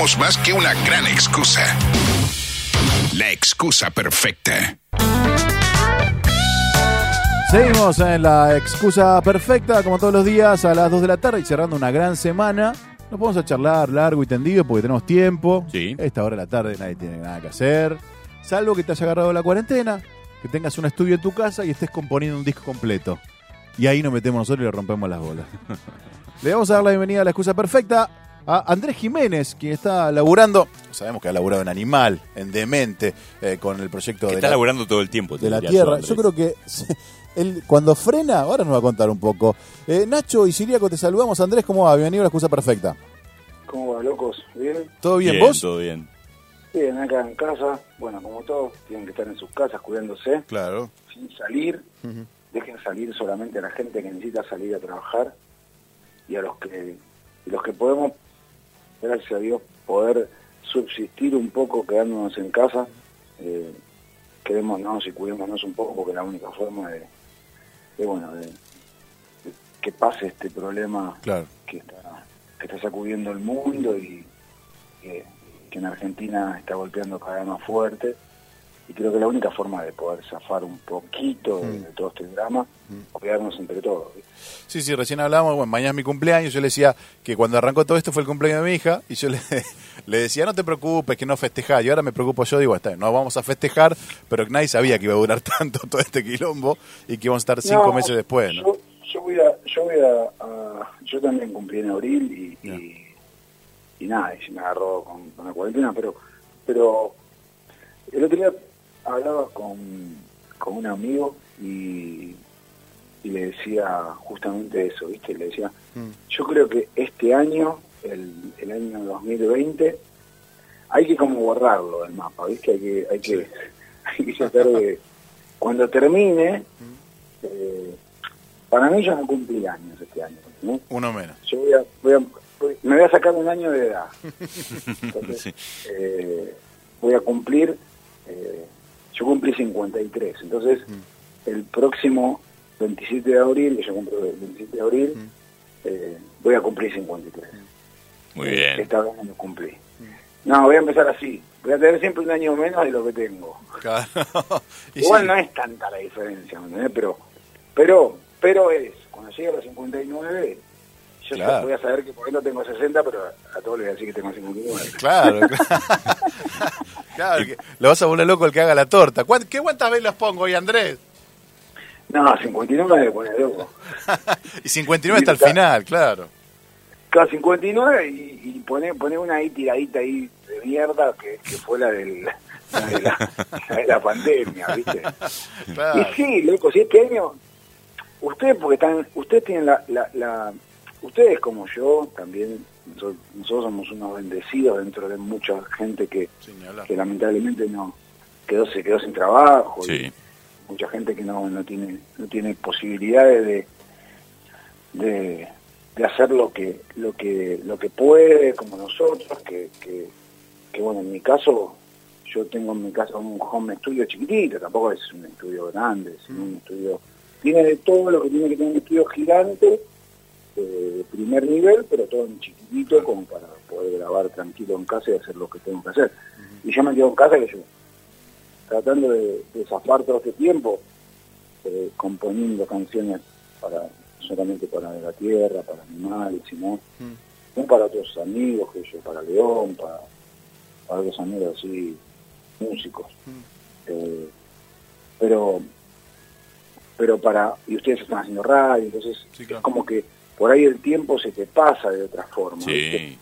necesitamos más que una gran excusa. La excusa perfecta. Seguimos en la excusa perfecta, como todos los días, a las 2 de la tarde y cerrando una gran semana. Nos vamos a charlar largo y tendido porque tenemos tiempo. Sí. A esta hora de la tarde nadie tiene nada que hacer. Salvo que te haya agarrado la cuarentena, que tengas un estudio en tu casa y estés componiendo un disco completo. Y ahí nos metemos nosotros y le rompemos las bolas. le vamos a dar la bienvenida a la excusa perfecta a Andrés Jiménez, quien está laburando, sabemos que ha laburado en Animal, en Demente, eh, con el proyecto Que de está la, laburando todo el tiempo. de la Tierra. Yo creo que él, cuando frena, ahora nos va a contar un poco. Eh, Nacho y Siriaco, te saludamos. Andrés, ¿cómo va? Bienvenido a la excusa perfecta. ¿Cómo va, locos? ¿Bien? ¿Todo bien, Bien, vos? todo bien. Bien, acá en casa. Bueno, como todos, tienen que estar en sus casas cuidándose, Claro. sin salir. Dejen salir solamente a la gente que necesita salir a trabajar y a los que y los que podemos, gracias a Dios, poder subsistir un poco quedándonos en casa. Eh, quedémonos y cuidémonos un poco porque es la única forma de, de, bueno, de, de que pase este problema Claro. que está, que está sacudiendo el mundo y que, que en Argentina está golpeando cada vez más fuerte. Y creo que la única forma de poder zafar un poquito de, de todo este drama, cuidarnos entre todos. Sí, sí, recién hablamos, bueno, mañana es mi cumpleaños, yo le decía que cuando arrancó todo esto fue el cumpleaños de mi hija, y yo le, le decía, no te preocupes, que no festejás, y ahora me preocupo yo, digo, está, no vamos a festejar, pero nadie sabía que iba a durar tanto todo este quilombo, y que íbamos a estar cinco No, meses después, ¿no? Yo, yo voy a, yo voy a, a- yo también cumplí en abril y, y, y nada, y se me agarró con, con la cuarentena, pero, pero el otro día hablaba con, con un amigo y, y le decía justamente eso, ¿viste? Le decía, Mm. yo creo que este año, el, el año 2020, hay que como borrarlo del mapa, ¿viste? Hay que, hay que, hay que tratar de, cuando termine, eh, para mí yo no cumplí años este año, ¿no? Uno menos. Yo voy a, voy a- me voy a sacar un año de edad. Entonces, Sí. eh, voy a cumplir, eh, yo cumplí 53, entonces el próximo 27 de abril, que yo cumplo el 27 de abril, eh, voy a cumplir 53. Muy bien. Esta vez no cumplí. No, voy a empezar así. Voy a tener siempre un año menos de lo que tengo. Claro. Igual sí, no es tanta la diferencia, ¿me entendés? Pero, pero, pero es, cuando llegue a los 59, yo Claro. voy a saber que por ahí no tengo 60, pero a, todos les voy a decir que tengo 59. Claro, claro. Claro, que lo vas a volver loco el que haga la torta. ¿Cuán- ¿Qué cuántas veces pongo hoy, Andrés? No, 59 me pone loco. y 59 hasta el final, claro. Cada 59 y, y pone, pone una ahí tiradita ahí de mierda que, que fue la, del, la, de la, la de la pandemia, ¿viste? Claro. Y sí, loco, si este año, ustedes porque están, ustedes tienen la, la, la- ustedes como yo también, nosotros, nosotros somos unos bendecidos dentro de mucha gente que, que lamentablemente no quedó se quedó sin trabajo y mucha gente que no, no tiene no tiene posibilidades de, de de hacer lo que lo que lo que puede como nosotros que, que, que, bueno en mi caso yo tengo en mi casa un home studio chiquitito tampoco es un estudio grande sino un estudio tiene de todo lo que tiene que tener un estudio gigante de primer nivel pero todo en chiquitito como para poder grabar tranquilo en casa y hacer lo que tengo que hacer. Y yo me quedo en casa que yo tratando de, de zafar todo este tiempo, eh, componiendo canciones para solamente para la tierra, para animales, sino no para otros amigos, que yo, para León, para, para otros amigos así, músicos. Eh, pero pero para, y ustedes están haciendo radio, entonces Sí, claro. es como que por ahí el tiempo se te pasa de otra forma. Eh,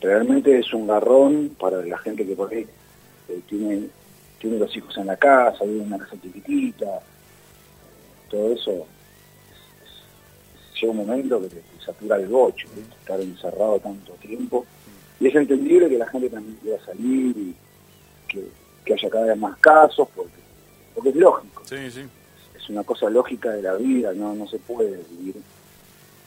realmente es un garrón para la gente que por ahí eh, tiene, tiene los hijos en la casa, vive en una casa chiquitita, todo eso. es- es- llega un momento que te, te satura el bocho, estar encerrado tanto tiempo. Y es entendible que la gente también quiera salir y que, que haya cada vez más casos, porque, porque es lógico Sí, sí. es una cosa lógica de la vida, no, no se puede vivir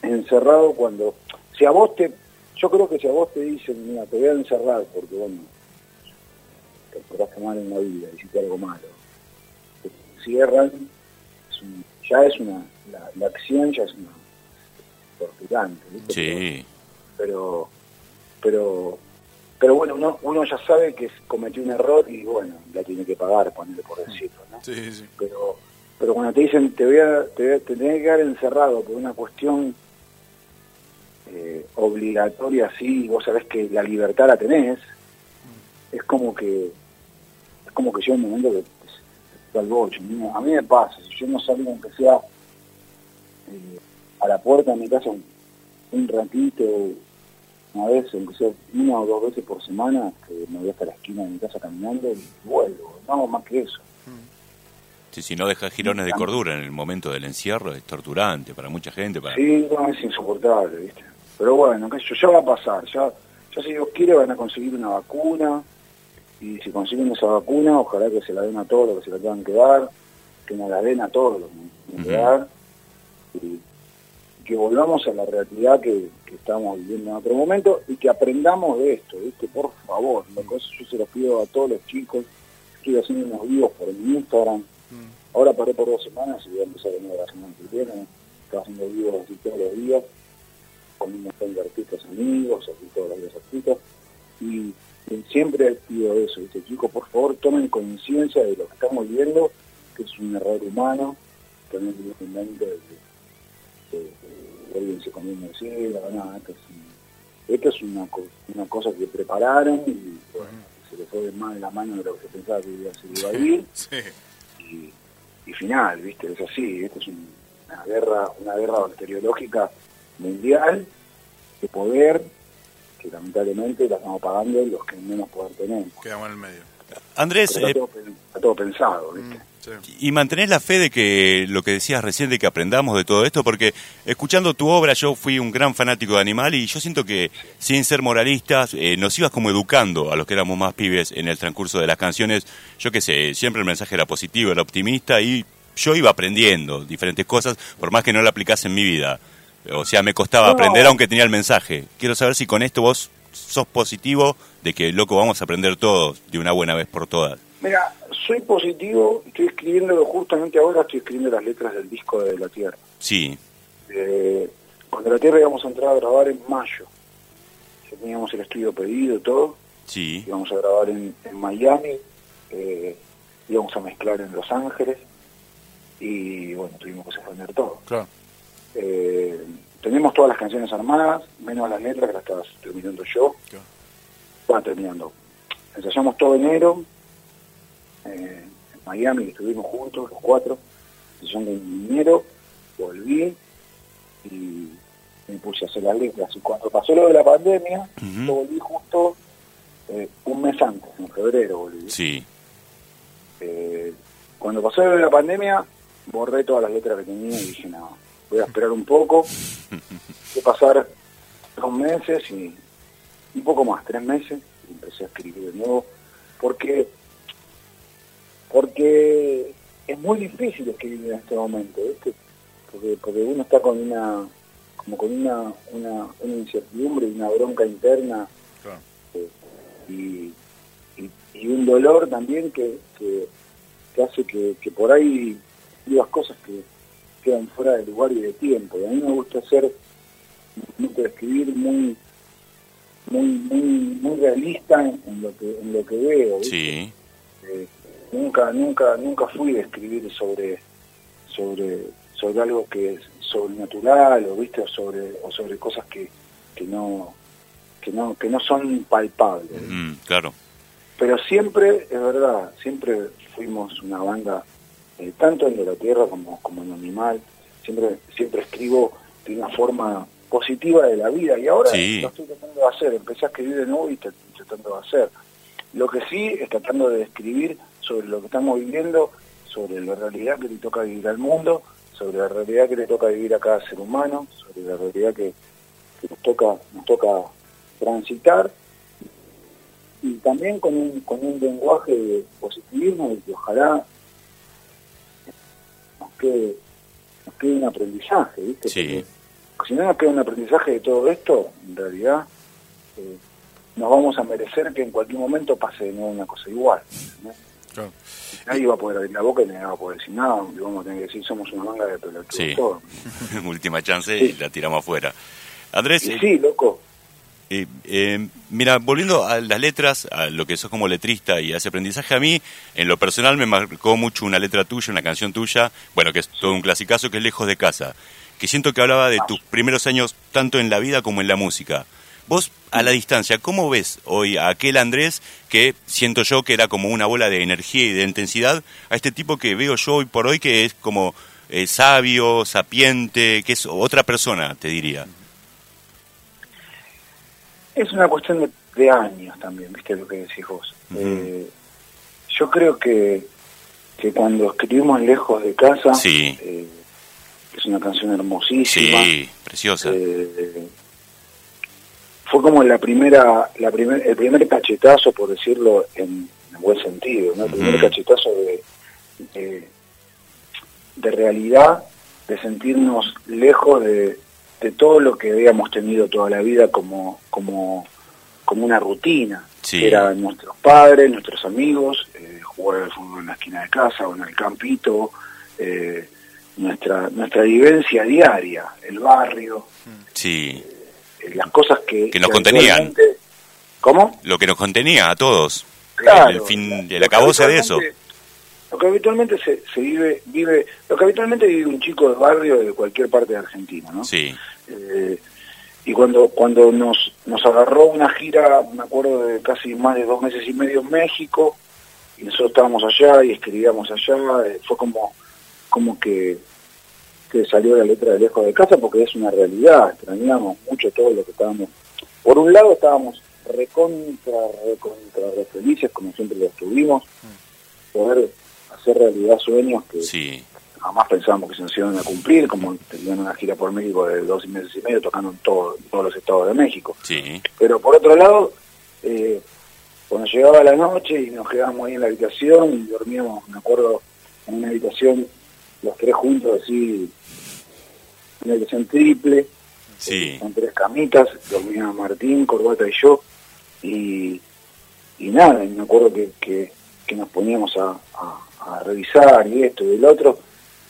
encerrado cuando, si a vos te, yo creo que si a vos te dicen, mira, te voy a encerrar porque bueno, te portaste mal en la vida, hiciste algo malo, te cierran, es un- ya es una, la, la acción ya es una torturante, ¿viste? Sí. pero pero pero bueno, uno, uno ya sabe que cometió un error y bueno, la tiene que pagar, ponerle por decirlo, ¿no? Sí, sí. Pero, pero cuando te dicen te voy a, te, voy a- te tenés que quedar encerrado por una cuestión obligatoria así, y vos sabés que la libertad la tenés, es como que es como que llega un momento que. ¿no? A mí me pasa, si yo no salgo aunque sea eh, a la puerta de mi casa un, un ratito, una vez, aunque sea una o dos veces por semana, que me voy hasta la esquina de mi casa caminando y vuelvo, no más que eso. Si, si no dejas girones de cordura en el momento del encierro, es torturante para mucha gente. Para... Sí, no, es insoportable, ¿viste? Pero bueno, qué sé yo, ya va a pasar, ya, ya si Dios quiere van a conseguir una vacuna, y si consiguen esa vacuna, ojalá que se la den a todos los que se la tengan que dar, que nos la den a todos los que nos que Ujú. dar, y que volvamos a la realidad que, que estamos viviendo en otro momento, y que aprendamos de esto, ¿viste? Por favor, loco, eso yo se lo pido a todos los chicos, estoy haciendo unos vivos por mi Instagram, Ahora paré por dos semanas y voy a empezar de nuevo la semana que viene. Estaba haciendo vivos así todos los días, con un montón de artistas amigos, así todos los artistas. Y, y siempre pido eso, ¿viste? chicos, por favor tomen conciencia de lo que estamos viviendo, que es un error humano, que no es un de que alguien se comió una ciega, nada, esto es, esto es una, una cosa que prepararon y bueno, se le fue más de la mano de lo que se pensaba que iba- se iba a ir Sí. y, y final, ¿viste? Es así, esto es un- una guerra, una guerra bacteriológica mundial de poder que lamentablemente la estamos pagando los que menos poder tenemos. Quedamos en el medio. Andrés, eh, está, todo, pen- está todo pensado, ¿viste? Sí. y mantenés la fe de que lo que decías recién de que aprendamos de todo esto, porque escuchando tu obra yo fui un gran fanático de Animal y yo siento que sin ser moralistas eh, nos ibas como educando a los que éramos más pibes en el transcurso de las canciones. Yo qué sé, siempre el mensaje era positivo, era optimista y yo iba aprendiendo diferentes cosas, por más que no lo aplicase en mi vida. O sea, me costaba No. aprender aunque tenía el mensaje. Quiero saber si con esto vos sos positivo de que, loco, vamos a aprender todos de una buena vez por todas. Mira, soy positivo, estoy escribiendo, justamente ahora estoy escribiendo las letras del disco de La Tierra. Sí, Eh, cuando La Tierra íbamos a entrar a grabar en mayo, ya teníamos el estudio pedido y todo, sí, íbamos a grabar en, en Miami, eh, íbamos a mezclar en Los Ángeles y bueno, tuvimos que suspender todo. Claro. Eh, tenemos todas las canciones armadas, menos las letras que las estaba terminando yo. Claro. Bueno, terminando. Ensayamos todo enero, eh, en Miami, estuvimos juntos, los cuatro, ensayando en enero, volví y me puse a hacer las letras. Y cuando pasó lo de la pandemia, yo volví justo eh, un mes antes, en febrero volví. sí. Eh, cuando pasó lo de la pandemia, borré todas las letras que tenía y dije, no, voy a esperar un poco, voy a pasar dos meses y un poco más, tres meses, y empecé a escribir de nuevo, porque porque es muy difícil escribir en este momento, ¿viste? Porque, porque uno está con una como con una, una, una incertidumbre y una bronca interna Claro. eh, y, y, y un dolor también que, que, que hace que, que por ahí digas cosas que quedan fuera de lugar y de tiempo. Y a mí me gusta hacer, me gusta escribir muy muy muy muy realista en, lo que en lo que veo ¿viste? Sí, Eh, nunca nunca nunca fui de escribir sobre sobre sobre algo que es sobrenatural o viste o sobre o sobre cosas que, que no que no que no son palpables mm, claro. pero siempre es verdad siempre fuimos una banda eh, tanto en la tierra como como en animal. Siempre siempre escribo de una forma positiva de la vida. Y ahora Sí. lo estoy tratando de hacer. Empecé a escribir de nuevo y estoy tratando de hacer. Lo que sí es tratando de escribir sobre lo que estamos viviendo sobre la realidad que le toca vivir al mundo sobre la realidad que le toca vivir a cada ser humano sobre la realidad que, que nos toca nos toca transitar. Y también con un, con un lenguaje de positivismo y que ojalá quede, nos quede un aprendizaje, ¿viste? Sí. Porque si no nos queda un aprendizaje de todo esto, en realidad eh, nos vamos a merecer que en cualquier momento pase de nuevo una cosa igual. ¿no? Claro. Nadie va a poder abrir la boca y nadie va a poder decir nada, y vamos a tener que decir somos una manga de pelotudos Sí. Última chance y la tiramos afuera. Andrés, Y eh, sí, loco, Eh, eh, mira, volviendo a las letras, a lo que sos como letrista y hace aprendizaje, a mí, en lo personal, me marcó mucho una letra tuya, una canción tuya, bueno, que es todo un clasicazo, que es Lejos de Casa, que siento que hablaba de tus primeros años tanto en la vida como en la música. Vos, a la distancia, ¿cómo ves hoy a aquel Andrés que siento yo que era como una bola de energía y de intensidad, a este tipo que veo yo hoy por hoy que es como eh, sabio, sapiente, que es otra persona, te diría? Es una cuestión de, de años también, viste lo que decís vos. eh, yo creo que, que cuando escribimos Lejos de Casa, Sí. eh, es una canción hermosísima, Sí, preciosa. eh, fue como la primera, la primer, el primer cachetazo, por decirlo en, en buen sentido, ¿no? el primer cachetazo de, de, de realidad, de sentirnos lejos de, de todo lo que habíamos tenido toda la vida como, como, como una rutina. Sí. Eran nuestros padres, nuestros amigos, eh, jugar al fútbol en la esquina de casa o en el campito, eh, nuestra, nuestra vivencia diaria, el barrio, Sí, eh, las cosas que... Que nos contenían. ¿Cómo? lo que nos contenía a todos. Claro. El fin, el acabose de eso. Lo que habitualmente se, se vive, vive, lo que habitualmente vive un chico de barrio de cualquier parte de Argentina, ¿no? Sí, Eh, y cuando cuando nos nos agarró una gira, me acuerdo de casi más de dos meses y medio en México, y nosotros estábamos allá y escribíamos allá, eh, fue como como que que salió la letra de lejos de casa porque es una realidad, extrañamos mucho todo lo que estábamos. Por un lado estábamos recontra, recontra, re felices, como siempre lo estuvimos, poder hacer realidad sueños que, sí, jamás pensábamos que se nos iban a cumplir, como tenían una gira por México de dos meses y medio tocando en todo- todos los estados de México. sí, Pero por otro lado, eh, cuando llegaba la noche y nos quedábamos ahí en la habitación y dormíamos, me acuerdo, en una habitación, los tres juntos, así, una habitación triple, sí, con tres camitas, dormía Martín, Corbata y yo, y, y nada, y me acuerdo que, que, que nos poníamos a, a- a revisar y esto y el otro,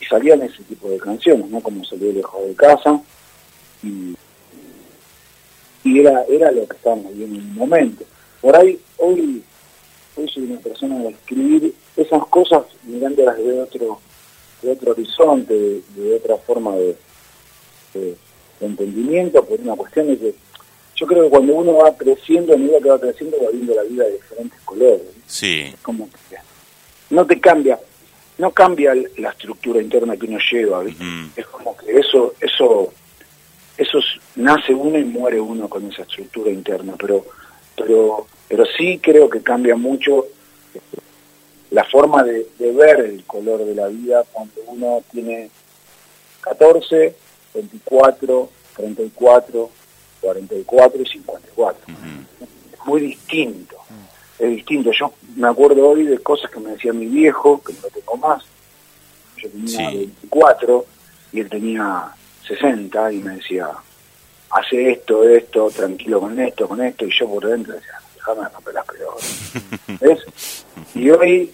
y salían ese tipo de canciones, ¿no? Como salió Lejos de Casa, y, y era, era lo que estábamos viendo en un momento. Por ahí, hoy, hoy soy una persona de escribir esas cosas mirándolas de otro, de otro horizonte, de, de otra forma de, de- de entendimiento, por una cuestión de que yo creo que cuando uno va creciendo, a medida que va creciendo, va viendo la vida de diferentes colores. sí, Como que no te cambia, no cambia la estructura interna que uno lleva, ¿viste? Es como que eso, eso, eso es- nace uno y muere uno con esa estructura interna, pero, pero, pero sí creo que cambia mucho este, la forma de, de ver el color de la vida cuando uno tiene 14, 24, 34, 44 y 54. ujú, Es muy distinto. Es distinto. Yo me acuerdo hoy de cosas que me decía mi viejo, que no lo tengo más. Yo tenía Sí. 24 y él tenía 60 y me decía, hace esto, esto, tranquilo con esto, con esto. Y yo por dentro decía, déjame romper las pelotas. ¿Ves? Y hoy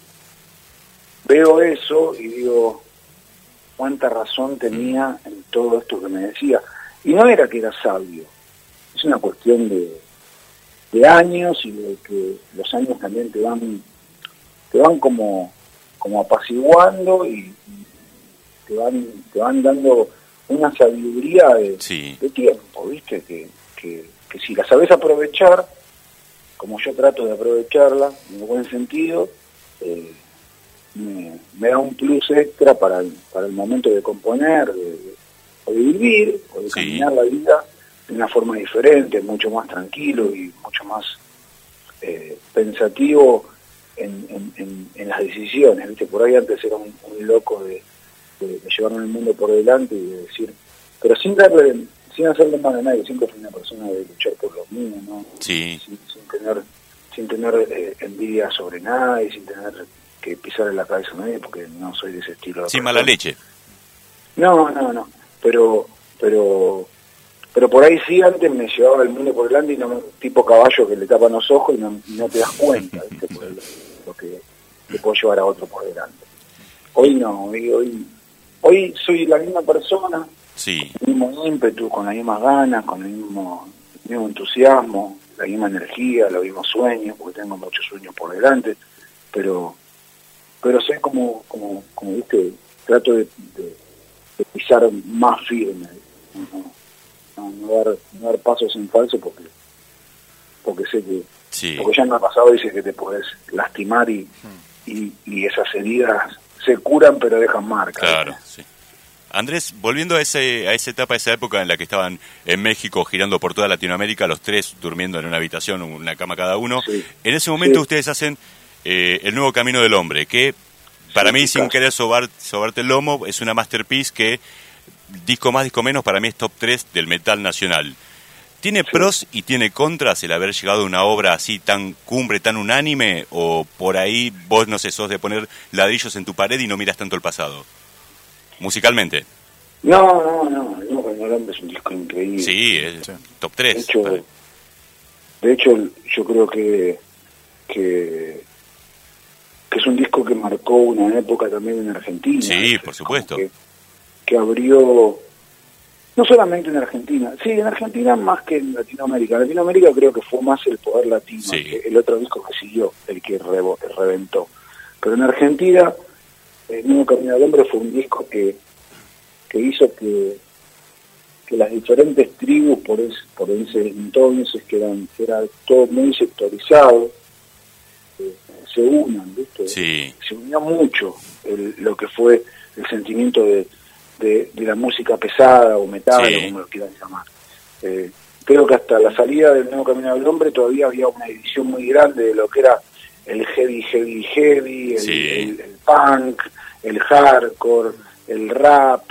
veo eso y digo, cuánta razón tenía en todo esto que me decía. Y no era que era sabio, es una cuestión de, de años y de que los años también te van te van como como apaciguando y, y te van te van dando una sabiduría de, sí, de tiempo, ¿viste? Que, que, que si la sabes aprovechar, como yo trato de aprovecharla, en un buen sentido, eh, me, me da un plus extra para el, para el momento de componer, de, de vivir, o de Sí. caminar la vida de una forma diferente, mucho más tranquilo y mucho más eh, pensativo en, en- en- en las decisiones. ¿viste? Por ahí antes era un, un loco de, de, de llevarme el mundo por delante y de decir, pero sin darle, sin hacerle mal a nadie, siempre fui una persona de luchar por lo mío, ¿no? sí, sin, sin tener sin tener eh, envidia sobre nadie, sin tener que pisar en la cabeza a nadie, porque no soy de ese estilo. sin mala leche. No, no, no. Pero, pero, pero por ahí sí antes me llevaba el mundo por delante y no, tipo caballo que le tapan los ojos y no, y no te das cuenta, ¿viste? Por lo, lo que te puede llevar a otro por delante. Hoy no, hoy, hoy, hoy soy la misma persona, Sí, el mismo ímpetu, con las mismas ganas, con el mismo, mismo entusiasmo, la misma energía, los mismos sueños, porque tengo muchos sueños por delante, pero pero sé como, como, como viste, trato de, de, pisar más firme, no, no, dar, no dar pasos en falso porque porque sé que porque ya me ha pasado dice que te puedes lastimar y, y, y, esas heridas se curan pero dejan marcas. Claro, sí. Andrés, volviendo a, ese, a esa etapa, a esa época en la que estaban en México girando por toda Latinoamérica, los tres durmiendo en una habitación, una cama cada uno, en ese momento ustedes hacen eh, El Nuevo Camino del Hombre, que para mí, sin querer sobar, sobarte el lomo, es una masterpiece que, disco más, disco menos, para mí es top 3 del metal nacional. ¿Tiene pros y tiene contras el haber llegado a una obra así tan cumbre, tan unánime? ¿O por ahí vos, no sé, sos de poner ladrillos en tu pared y no miras tanto el pasado? Musicalmente. No, no, no. El Nuevo es un disco increíble. Sí, es top 3. De hecho, de hecho, yo creo que, que que es un disco que marcó una época también en Argentina. Sí, por supuesto. Que, abrió, no solamente en Argentina, sí, en Argentina más que en Latinoamérica. En Latinoamérica creo que fue más el poder latino, el otro disco que siguió, el que reventó. Pero en Argentina, El Nuevo Camino del Hombre fue un disco que, que hizo que, que las diferentes tribus por ese, por ese entonces, que eran, que era todo muy sectorizado, se unan, ¿viste? Se unió mucho lo que fue el sentimiento de, de, la música pesada o metal, o como lo quieran llamar. Eh, creo que hasta la salida del Nuevo Camino del Hombre todavía había una edición muy grande de lo que era el heavy, heavy, heavy, el, punk, el hardcore, el rap.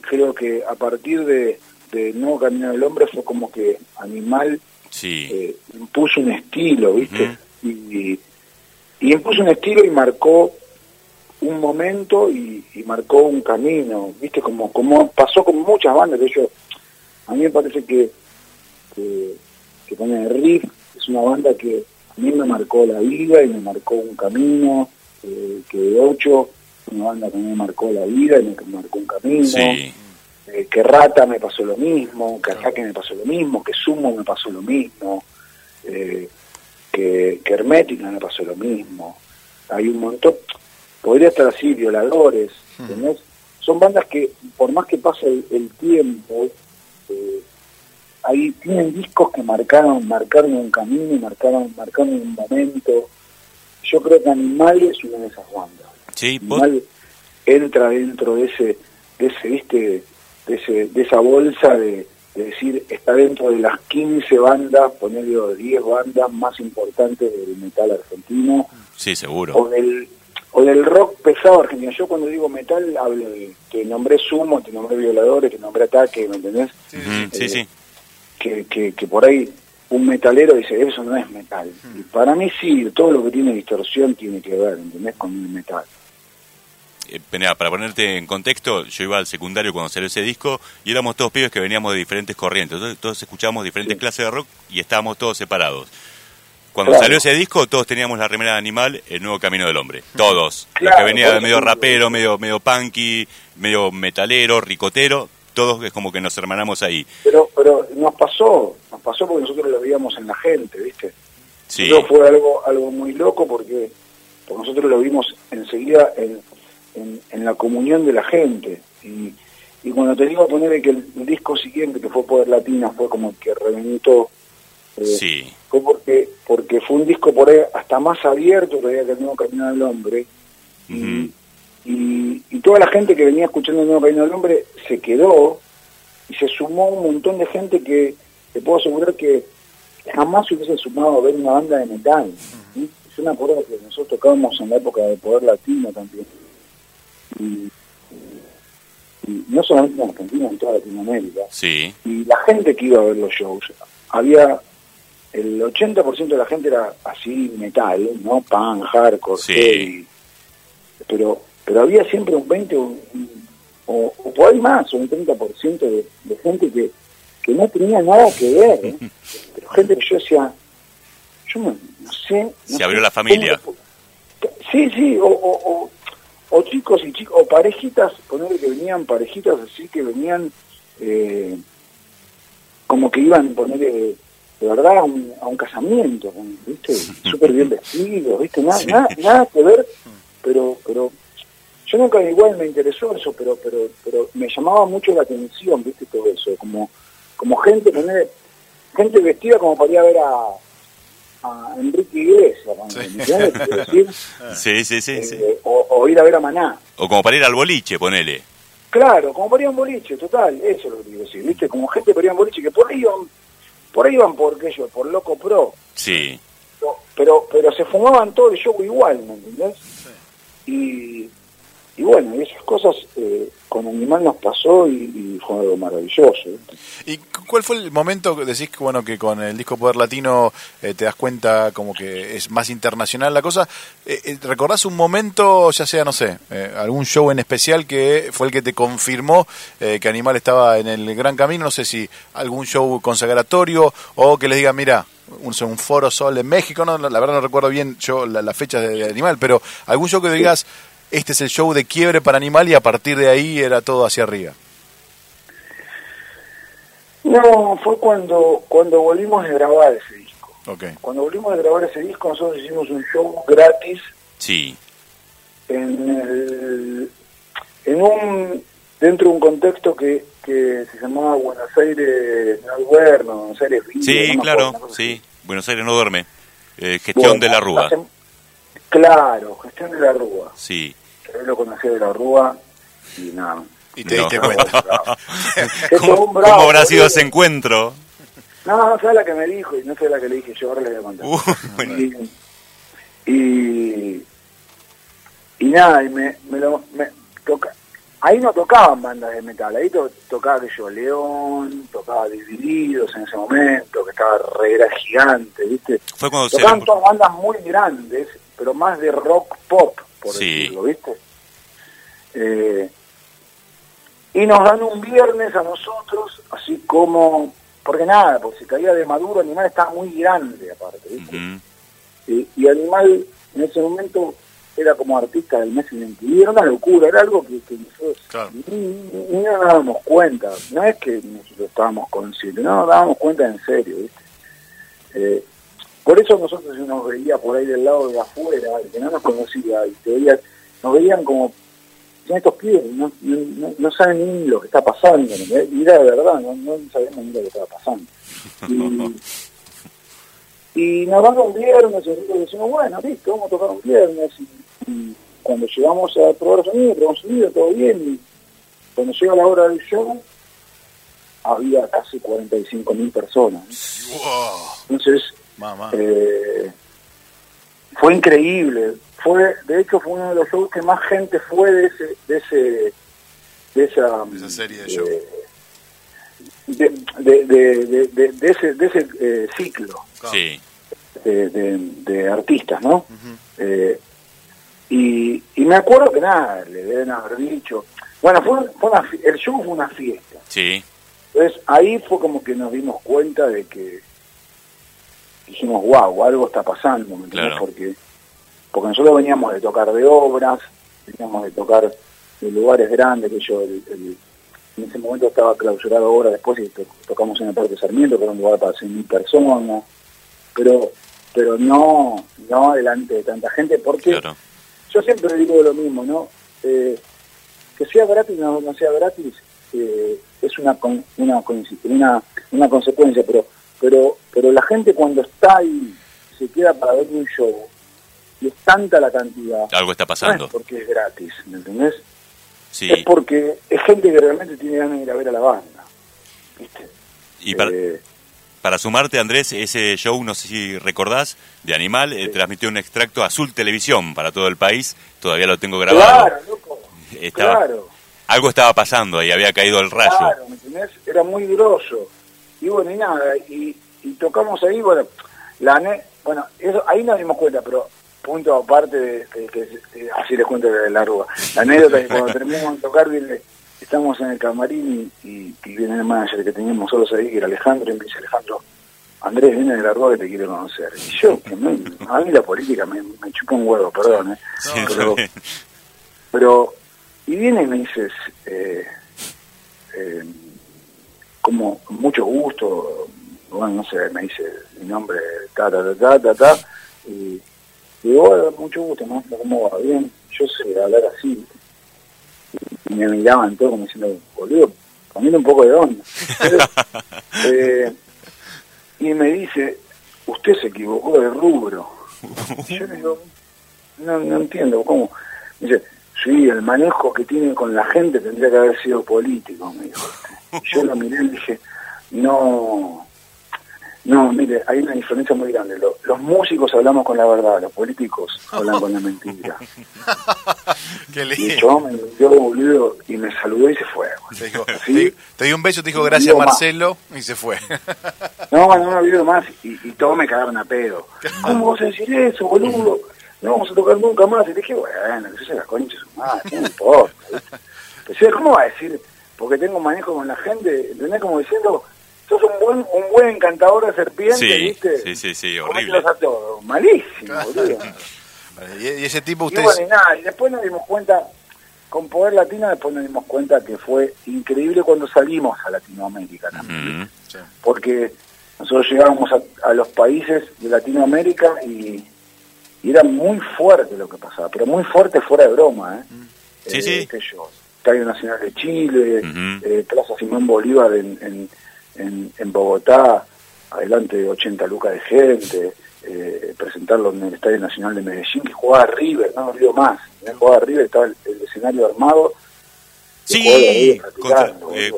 Creo que a partir de, de Nuevo Camino del Hombre fue como que Animal eh, impuso un estilo, ¿viste? y, y impuso un estilo y marcó un momento y, marcó un camino, viste como como pasó con muchas bandas, de hecho a mí me parece que que, que pone Riff es una banda que a mí me marcó la vida y me marcó un camino, eh, que Ocho una banda que me marcó la vida y me marcó un camino, eh, que Rata me pasó lo mismo, que Ataque me pasó lo mismo, que Sumo me pasó lo mismo, eh, que, Hermética me pasó lo mismo. Hay un montón, podría estar así, violadores, Son bandas que, por más que pase el, tiempo, eh, ahí tienen discos que marcaron, marcaron un camino, marcaron, marcaron un momento. Yo creo que Animal es una de esas bandas. Sí, Animal entra dentro de ese, de ese, viste, de, ese, de esa bolsa de, decir, está dentro de las 15 bandas, ponerle 10 bandas más importantes del metal argentino. Sí, seguro. O del, o del rock pesado argentino. Yo cuando digo metal hablo de, te nombré Sumo, te nombré Violadores, te nombré Ataque, ¿me entendés? Sí, sí. Eh, sí. Que, que, que por ahí un metalero dice, eso no es metal. Y para mí sí, todo lo que tiene distorsión tiene que ver, ¿entendés? Con el metal. Eh, para ponerte en contexto, yo iba al secundario cuando salió ese disco y éramos todos pibes que veníamos de diferentes corrientes. Entonces todos escuchábamos diferentes clases de rock y estábamos todos separados. Cuando salió ese disco, todos teníamos la remera de Animal, El Nuevo Camino del Hombre. Todos. Los que venía medio rapero, medio, medio punky, medio metalero, ricotero, todos es como que nos hermanamos ahí. Pero, pero nos pasó, nos pasó porque nosotros lo veíamos en la gente, ¿viste? Sí. fue algo, algo muy loco porque, porque nosotros lo vimos enseguida en en, la comunión de la gente. Y, y cuando te digo poner que el, disco siguiente, que fue Poder Latina, fue como que reventó. Eh, fue porque, porque fue un disco por ahí hasta más abierto todavía que el nuevo Camino del Hombre. y, y, toda la gente que venía escuchando el nuevo Camino del Hombre se quedó y se sumó un montón de gente que te puedo asegurar que jamás se hubiese sumado a ver una banda de metal. Es una cosa que nosotros tocábamos en la época de Poder Latino también y, no solamente en Argentina, en toda Latinoamérica. Sí. Y la gente que iba a ver los shows, había el 80% de la gente era así metal, ¿no? Pan, hardcore, sí. pero pero había siempre un 20 o, o, por ahí más, un 30% de, de gente que, que no tenía nada que ver, ¿eh? pero gente que yo decía, yo no, sé... Se abrió la familia. sí, sí, o, o chicos y chicos, o parejitas, ponerle que venían parejitas así que venían eh, como que iban, ponerle de verdad a un, a un casamiento, ¿viste? Súper bien vestidos, ¿viste? Nada, nada, nada que ver, pero, pero yo nunca igual me interesó eso, pero, pero, pero me llamaba mucho la atención, ¿viste? Todo eso, como, como gente, poner, gente vestida como para ir a ver a, a Enrique Iglesias, ¿no? Sí. Sí, sí, sí, sí. Eh, o, o ir a ver a Maná. O como para ir al boliche, ponele. Claro, como para ir a un boliche, total, eso es lo que quiero decir, ¿viste? Como gente para ir a un boliche, que por ahí iban, por ahí iban por qué yo, por Loco Pro, Sí. pero, pero, pero se fumaban todo el show igual, ¿me entendés? Y, y bueno, y esas cosas eh, con Animal nos pasó y, y fue algo maravilloso. ¿Y cu- cuál fue el momento que decís que bueno que con el disco Poder Latino eh, te das cuenta como que es más internacional la cosa? Eh, eh, ¿Recordás un momento, ya sea, no sé, algún show en especial que fue el que te confirmó eh, que Animal estaba en el gran camino? No sé si algún show consagratorio o que les diga, mira, un, un foro sol en México, no, la verdad no recuerdo bien yo la, la fecha de, de Animal, pero algún show que digas, este es el show de quiebre para Animal y a partir de ahí era todo hacia arriba. No, fue cuando, cuando volvimos a grabar ese disco. Ok. Cuando volvimos a grabar ese disco nosotros hicimos un show gratis Sí. en, el- en un dentro de un contexto que, que se llamaba Buenos Aires no Gobierno, Buenos Aires Vivo, Sí, no claro, acuerdo, sí. Buenos Aires no duerme. Eh, gestión Bueno, de la Rúa. hace- Claro, gestión de la Rúa. Sí. Yo lo conocía de la Rúa y nada. Y te No. diste cuenta. ¿Cómo, un bravo, cómo habrá sido ese encuentro? No, no sé la que me dijo y no sé la que le dije yo, ahora le voy a contar. Uh, bueno. y, y, y nada, y me, me lo, me toca, ahí no tocaban bandas de metal, ahí to- tocaba que yo León, tocaba Divididos en ese momento, que estaba re era gigante, ¿viste? Fue cuando se Tocaban todas bandas muy grandes, pero más de rock pop, por Sí. decirlo, ¿viste? Eh, y nos dan un viernes a nosotros, así como, porque nada, porque se caía de Maduro, Animal estaba muy grande aparte, ¿viste? Y, y Animal en ese momento era como artista del mes. Y era una locura, era algo que, que nosotros Claro. ni, ni- ni nos dábamos cuenta. No es que nosotros estábamos conscientes, no nos dábamos cuenta en serio. ¿viste? Eh, por eso nosotros se nos veía por ahí del lado de afuera, el que no nos conocía, y te veía, nos veían como, "Son estos pibes no, no, no- saben ni lo que está pasando, y era de verdad, no, no sabíamos ni lo que estaba pasando. Y, y nos dan un viernes, y nosotros decimos, bueno, listo, vamos a tocar un viernes. Y, y cuando llegamos a probar sonido, probamos sonido, todo bien. Y cuando llega la hora del show, había casi 45 mil personas. Wow. Entonces, Mamá. eh, fue increíble. Fue, de hecho, fue uno de los shows que más gente fue de ese, de ese, de esa, Esa serie de eh, shows. de, de, de, de- de- de ese, de ese eh, ciclo Sí. de, de- de artistas, ¿no? Eh, y, y me acuerdo que nada, le deben haber dicho. Bueno, fue, fue una, fi- el show fue una fiesta. Sí. Entonces ahí fue como que nos dimos cuenta de que dijimos, wow, algo está pasando, ¿me? Claro. Porque, porque nosotros veníamos de tocar de obras, veníamos de tocar de lugares grandes, que yo el- el- en ese momento estaba clausurado obra después y to- tocamos en el Parque Sarmiento, que era un lugar para 100.000 personas, pero pero no no delante de tanta gente, porque Claro. yo siempre digo lo mismo, ¿no? Eh, que sea gratis o no, no sea gratis eh, es una, con- una, una una consecuencia, pero pero pero la gente cuando está ahí se queda para ver un show y es tanta la cantidad, Algo está no pasando. es porque es gratis, ¿me entendés? Sí. Es porque es gente que realmente tiene ganas de ir a ver a la banda, ¿viste? Y para, Eh, para sumarte, Andrés, ese show, no sé si recordás, de Animal, eh, transmitió un extracto Azul Televisión para todo el país. Todavía lo tengo grabado. claro, loco, Estaba- claro. Algo estaba pasando ahí, había caído el rayo. Claro, ¿me entendés? Era muy grosso. Y bueno, y nada, y, y tocamos ahí, bueno, la ne bueno, eso ahí nos dimos cuenta, pero punto aparte de, que así les cuento de la rúa. La anécdota es que cuando terminamos de tocar, viene, estamos en el camarín y, y, y viene el manager que teníamos solos ahí, que era Alejandro, y me dice Alejandro, Andrés viene de la rúa que te quiere conocer. Y yo, que me- a mí la política me, me chupa un huevo, perdón, ¿eh? Sí, pero, pero, y viene y me dices, eh, eh, como con mucho gusto, bueno, no sé, me dice mi nombre, ta, ta, ta, ta, ta, ta, y digo, mucho gusto, maestro, ¿cómo va? Bien, yo sé hablar así. Y me miraban todo como diciendo, boludo, poniendo un poco de onda. eh, y me dice, usted se equivocó de rubro. Y yo le digo, no, no entiendo, ¿cómo? Me dice, sí, el manejo que tienen con la gente tendría que haber sido político, me dijo. Yo lo miré y dije, no, no, mire, hay una diferencia muy grande. Lo- Los, músicos hablamos con la verdad, los políticos hablan con la mentira. Qué Y lindo. chabón me miró, boludo, y me saludó y se fue. Te, dijo- Sí. te- te dio un beso, te dijo Y gracias Marcelo y se fue. No, no me olvido más. Y, y todos me cagaron a pedo. ¿Cómo vas a decir eso, boludo? No vamos a tocar nunca más. Y dije, bueno, que se las conchas su madre, no importa. Pero, ¿cómo va a decir? Porque tengo manejo con la gente, ¿entendés? Como diciendo, sos un buen un buen encantador de serpientes, Sí, ¿viste? sí, sí, sí, horrible. a todos. Malísimo, boludo. Y, y ese tipo, Y ustedes... bueno, y nada, y después nos dimos cuenta, con Poder Latino, después nos dimos cuenta que fue increíble cuando salimos a Latinoamérica también. Sí. Porque nosotros llegábamos a, a los países de Latinoamérica y, y era muy fuerte lo que pasaba, pero muy fuerte fuera de broma, ¿eh? Sí, Eh, sí. Estadio Nacional de Chile, eh, Plaza Simón Bolívar en, en, en, en Bogotá, adelante de 80 lucas de gente, eh, presentarlo en el Estadio Nacional de Medellín, que jugaba River, no me olvido más, ¿eh? jugaba River, estaba el, el escenario armado, Sí, contra- eh.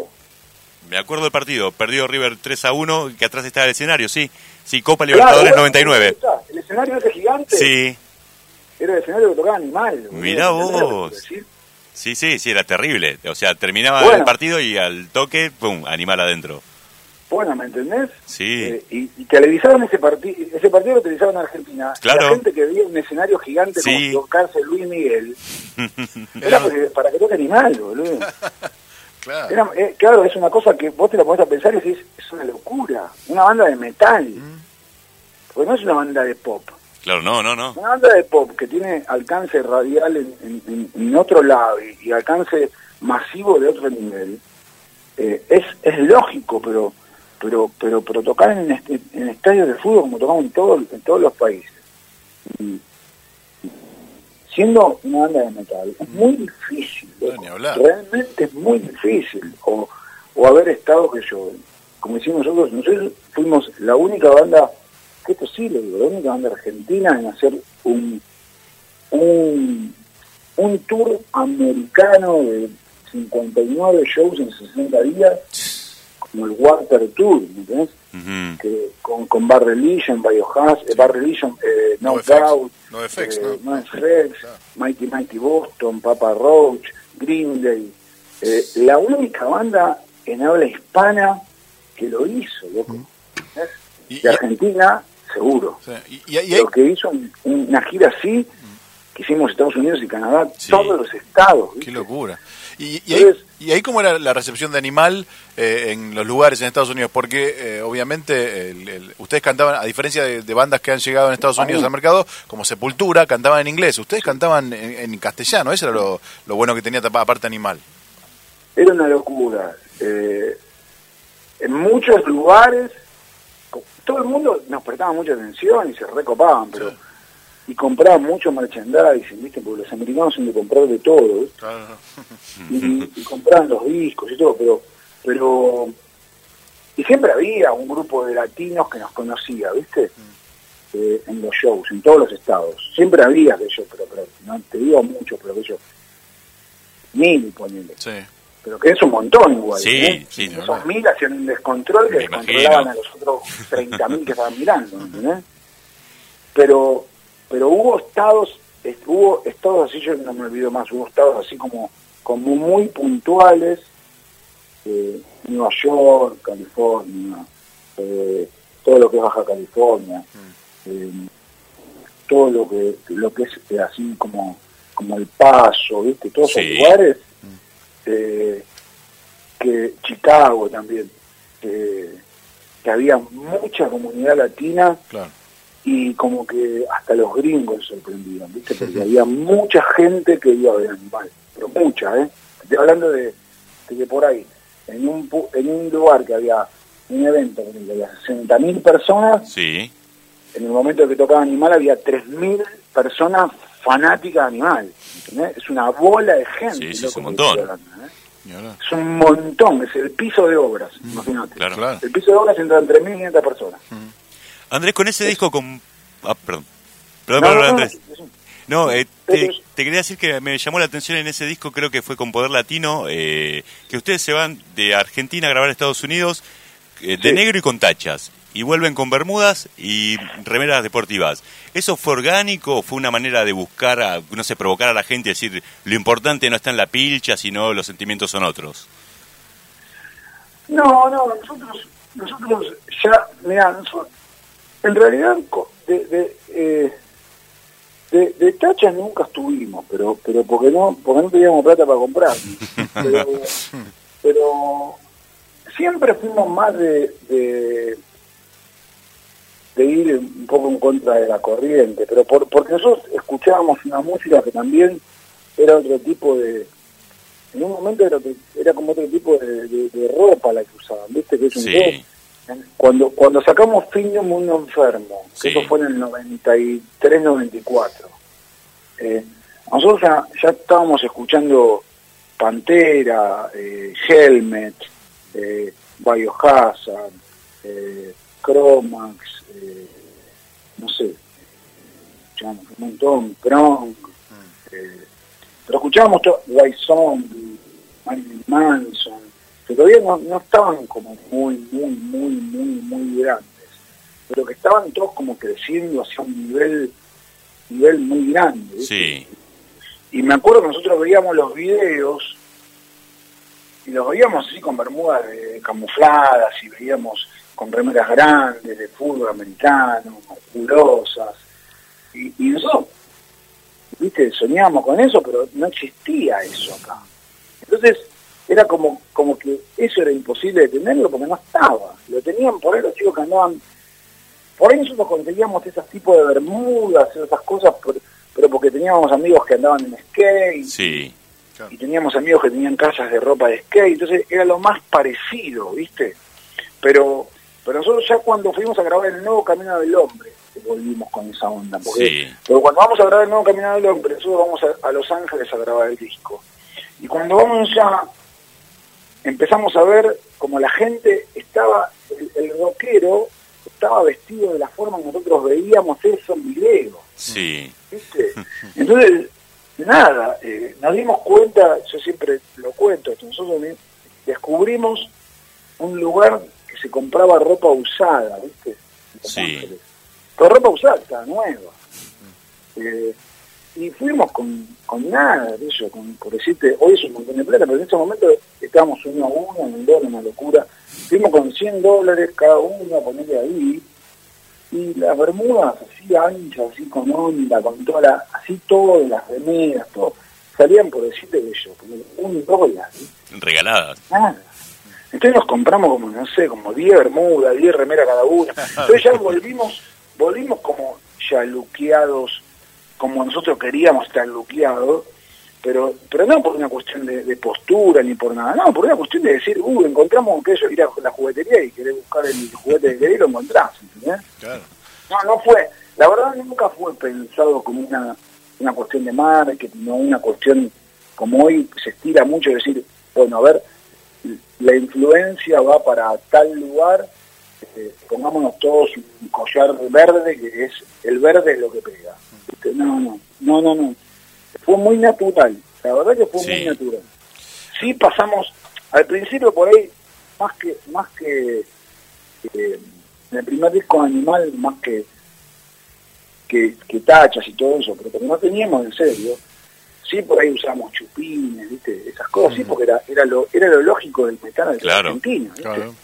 Me acuerdo del partido, perdió River 3 a 1, que atrás estaba el escenario, sí. Sí, Copa Claro, Libertadores bueno, 99. ahí está, El escenario ese gigante Sí, era el escenario que tocaba Animal. Mirá ¿entendés lo que vos. decir? Sí, sí, sí, era terrible. O sea, terminaba Bueno. el partido y al toque, pum, animal adentro. Bueno, ¿me entendés? Sí. Eh, y, y televisaron ese partido, ese partido lo televisaron en Argentina. Claro. La gente que veía un escenario gigante Sí. como tocarse Luis Miguel, era porque- para que toque Animal, boludo. Claro. Era- eh, claro, es una cosa que vos te la podés a pensar y decís, es una locura. Una banda de metal. Mm. Porque no es una banda de pop. Claro, no, no, no. Una banda de pop que tiene alcance radial en, en- otro lado y, y alcance masivo de otro nivel, eh, es, es lógico, pero pero pero pero tocar en, este- en estadios de fútbol como tocamos en, todo, en todos los países, y- siendo una banda de metal, es muy difícil. No. Realmente es muy difícil. O, o haber estado, que yo, como decimos nosotros, nosotros fuimos la única banda, que esto sí lo digo, la única banda argentina en hacer un, un, un tour americano de 59 shows en 60 días, como el Water Tour, ¿me entendés? Ujú. que con, con Bar Religion, Biohazard, eh, Bar Religion, eh, No, No Doubt, No Effects, eh, ¿no? No Effects, Claro. Mighty Mighty Boston, Papa Roach, Green Day. Eh, la única banda en habla hispana que lo hizo, loco. De y- Argentina, seguro. Sí, Y, y- y hay- Lo que hizo un- una gira así, que hicimos Estados Unidos y Canadá, Sí. todos los estados. ¿viste? Qué locura. Y, y ahí, Entonces- y ahí cómo era la recepción de Animal eh, en los lugares en Estados Unidos, porque eh, obviamente el- el- ustedes cantaban, a diferencia de, de bandas que han llegado en Estados Unidos al mercado, como Sepultura, cantaban en inglés, ustedes cantaban en, en castellano, eso era lo, lo bueno que tenía tapa- aparte Animal. Era una locura. Eh, en muchos lugares, todo el mundo nos prestaba mucha atención y se recopaban, pero y compraban mucho merchandising, ¿viste? Porque los americanos son de comprar de todo, y, y compraban los discos y todo, pero, pero, y siempre había un grupo de latinos que nos conocía, ¿viste? Eh, en los shows, en todos los estados. Siempre había aquellos, pero, pero no te digo muchos, pero aquellos mil, ponele. Sí. Pero que es un montón igual. Sí, ¿eh? sí, Esos mil hacían un descontrol que Me descontrolaban imagino. a los otros 30.000 que estaban mirando. Pero, pero hubo estados, est- hubo estados así, yo no me olvido más, hubo estados así como, como muy puntuales, eh, Nueva York, California, eh, todo lo que es Baja California, eh, todo lo que lo que es así como como el Paso, ¿viste? Todos esos Sí. lugares, eh, que Chicago también, que, que había mucha comunidad latina Claro. y como que hasta los gringos sorprendían, ¿viste? Porque había mucha gente que iba a ver animal, pero mucha, ¿eh? Estoy hablando de, de que por ahí, en un, en un lugar que había un evento de 60.000 personas, Sí, en el momento que tocaba Animal había 3.000 personas fanáticas de Animal. ¿entendés? Es una bola de gente. Sí, sí, es un que montón. hablando, ¿eh? Es un montón, es el piso de obras, imagínate. claro. Claro. El piso de obras entran 3.500 personas. Andrés, con ese disco con... Ah, perdón. Perdón, No, perdón, no, Andrés. No, eh, te, quería decir que me llamó la atención en ese disco, creo que fue con Poder Latino, eh, que ustedes se van de Argentina a grabar a Estados Unidos eh, de Sí. negro y con tachas, y vuelven con bermudas y remeras deportivas. ¿Eso fue orgánico o fue una manera de buscar, a, no sé, provocar a la gente y decir, lo importante no está en la pilcha, sino los sentimientos son otros? No, no, nosotros, nosotros ya, mira, nosotros, en realidad de, de, eh, de, de tachas nunca estuvimos, pero pero porque no porque no teníamos plata para comprar. Pero, pero siempre fuimos más de, de, de ir un poco en contra de la corriente, pero por, porque nosotros escuchábamos una música que también era otro tipo de, en un momento era, era como otro tipo de, de- de ropa la que usaban, ¿viste? Que es un Sí. Cuando, cuando sacamos Fin de un Mundo Enfermo, que Sí. eso fue en el 93-94, eh, nosotros ya, ya estábamos escuchando Pantera, eh, Helmet, eh, Biohazard, eh, Chromax, eh, no sé, un montón, Kronk, eh, pero escuchábamos todo, White Zombie, Marilyn Manson, que todavía no, no estaban como muy, muy, muy, muy, muy grandes, pero que estaban todos como creciendo hacia un nivel, nivel muy grande. Sí, Y me acuerdo que nosotros veíamos los videos y los veíamos así con bermudas de- camufladas y veíamos con remeras grandes de fútbol americano, musculosas. Y, y nosotros, viste, soñábamos con eso, pero no existía eso acá. Entonces, era como, como que eso era imposible de tenerlo porque no estaba. Lo tenían por ahí los chicos que andaban. Por ahí nosotros conseguíamos esos tipos de bermudas, esas cosas, por- pero porque teníamos amigos que andaban en skate sí, y teníamos amigos que tenían casas de ropa de skate, entonces era lo más parecido, ¿viste? Pero pero nosotros ya cuando fuimos a grabar el nuevo Camino del Hombre, volvimos con esa onda, porque Sí. pero cuando vamos a grabar el nuevo Camino del Hombre, nosotros vamos a, a Los Ángeles a grabar el disco. Y cuando vamos ya, empezamos a ver como la gente estaba, el, el rockero estaba vestido de la forma que nosotros veíamos eso en video. sí, ¿viste? Entonces, nada, eh, nos dimos cuenta, yo siempre lo cuento, nosotros descubrimos un lugar se compraba ropa usada, ¿viste? Sí. Pero ropa usada, estaba nueva. Eh, y fuimos con, con nada de eso, con, por decirte, hoy es un montón de plata, pero en ese momento estábamos uno a uno, en el dólar, una locura. Fuimos con 100 dólares cada uno a ponerle ahí, y las bermudas así anchas, así con onda, con toda la, así todo, las remeras, todo, salían por decirte de ellos, como un dólar, ¿viste? regaladas. nada. Entonces nos compramos como, no sé, como 10 bermudas, 10 remeras cada una. Entonces ya volvimos, volvimos como ya luqueados, como nosotros queríamos estar luqueados, pero pero no por una cuestión de, de postura ni por nada, no, por una cuestión de decir, uh, encontramos que eso, ir a la juguetería y querés buscar el juguete que querés y lo encontrás, ¿entendés? Claro. No, no fue, la verdad nunca fue pensado como una, una cuestión de marketing, no una cuestión como hoy se estira mucho decir, bueno, a ver, la influencia va para tal lugar, eh, pongámonos todos un collar verde, que es, el verde es lo que pega. No, no, no, no, no. Fue muy natural, la verdad que fue muy Sí. natural. Sí pasamos, al principio por ahí, más que, más que, que en el primer disco Animal, más que, que, que tachas y todo eso, pero como no teníamos en serio, sí por ahí usamos chupines, ¿viste? esas cosas, sí, porque era, era, lo, era lo lógico del metal Claro. argentino, ¿viste? Claro.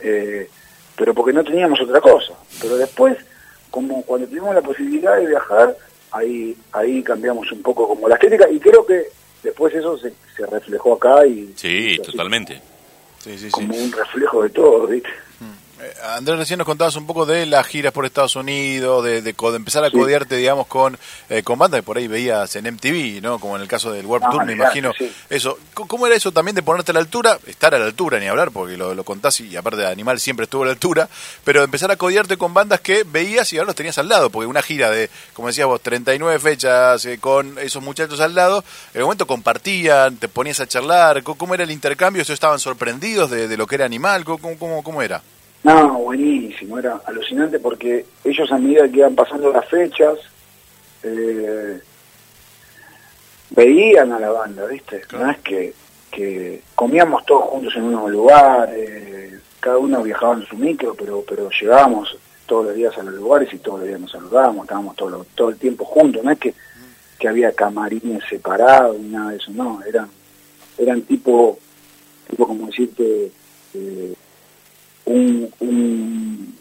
Eh, pero porque no teníamos otra cosa. Pero después, como cuando tuvimos la posibilidad de viajar, ahí ahí cambiamos un poco como la estética y creo que después eso se, se reflejó acá y Sí, totalmente. Sí, sí, sí. como un reflejo de todo, ¿viste? Eh, Andrés, recién nos contabas un poco de las giras por Estados Unidos, de, de, empezar a codearte, digamos, con, eh, con bandas que por ahí veías en MTV, ¿no? Como en el caso del Warp Ah, Tour, me imagino. sí. Eso, ¿cómo era eso también de ponerte a la altura? Estar a la altura, ni hablar, porque lo, lo contás y aparte de Animal siempre estuvo a la altura, pero de empezar a codearte con bandas que veías y ahora los tenías al lado, porque una gira de, como decías vos, 39 fechas eh, con esos muchachos al lado, en el momento compartían, te ponías a charlar, ¿cómo era el intercambio? ¿Ellos estaban sorprendidos de, de lo que era Animal? ¿Cómo, cómo, cómo era? No, buenísimo, era alucinante porque ellos a medida que iban pasando las fechas, eh, veían a la banda, ¿viste? Claro. No es que, que comíamos todos juntos en unos lugares, cada uno viajaba en su micro, pero pero llegábamos todos los días a los lugares y todos los días nos saludábamos, estábamos todo, lo- todo el tiempo juntos, no es que, que había camarines separados ni nada de eso, no, eran, eran tipo, tipo como decirte, eh, un, un-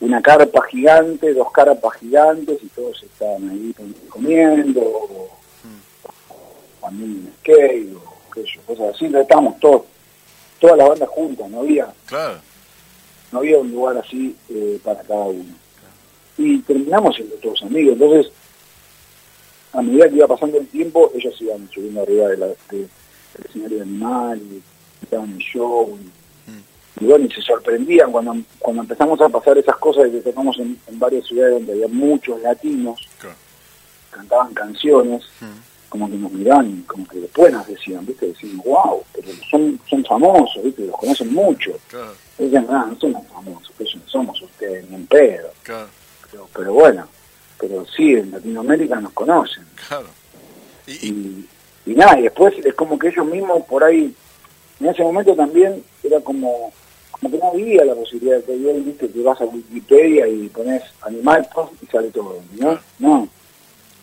una carpa gigante, dos carpas gigantes y todos estaban ahí comiendo, o, también en skate, o qué sé yo, cosas así, Entonces estábamos todos, todas las bandas juntas, no había, Claro. no había un lugar así eh, para cada uno. Y terminamos siendo todos amigos, entonces a medida que iba pasando el tiempo, ellos iban subiendo arriba de la, de- del escenario de animal, y estaban en show, y, y bueno, y se sorprendían cuando, cuando empezamos a pasar esas cosas de que tocamos en, en varias ciudades donde había muchos latinos, Claro. cantaban canciones, como que nos miraban y como que después nos decían, ¿viste? Decían, wow, pero son, son famosos, ¿viste? Los conocen mucho. Claro, Y decían, no, no somos famosos, que no somos ustedes, ni en pedo. claro, Pero, pero bueno, pero sí, en Latinoamérica nos conocen. claro. Y, y- Y, y nada, y después es como que ellos mismos por ahí, en ese momento también era como, como que no había la posibilidad de que hoy, viste, que vas a Wikipedia y pones animal post y sale todo, ¿no? No,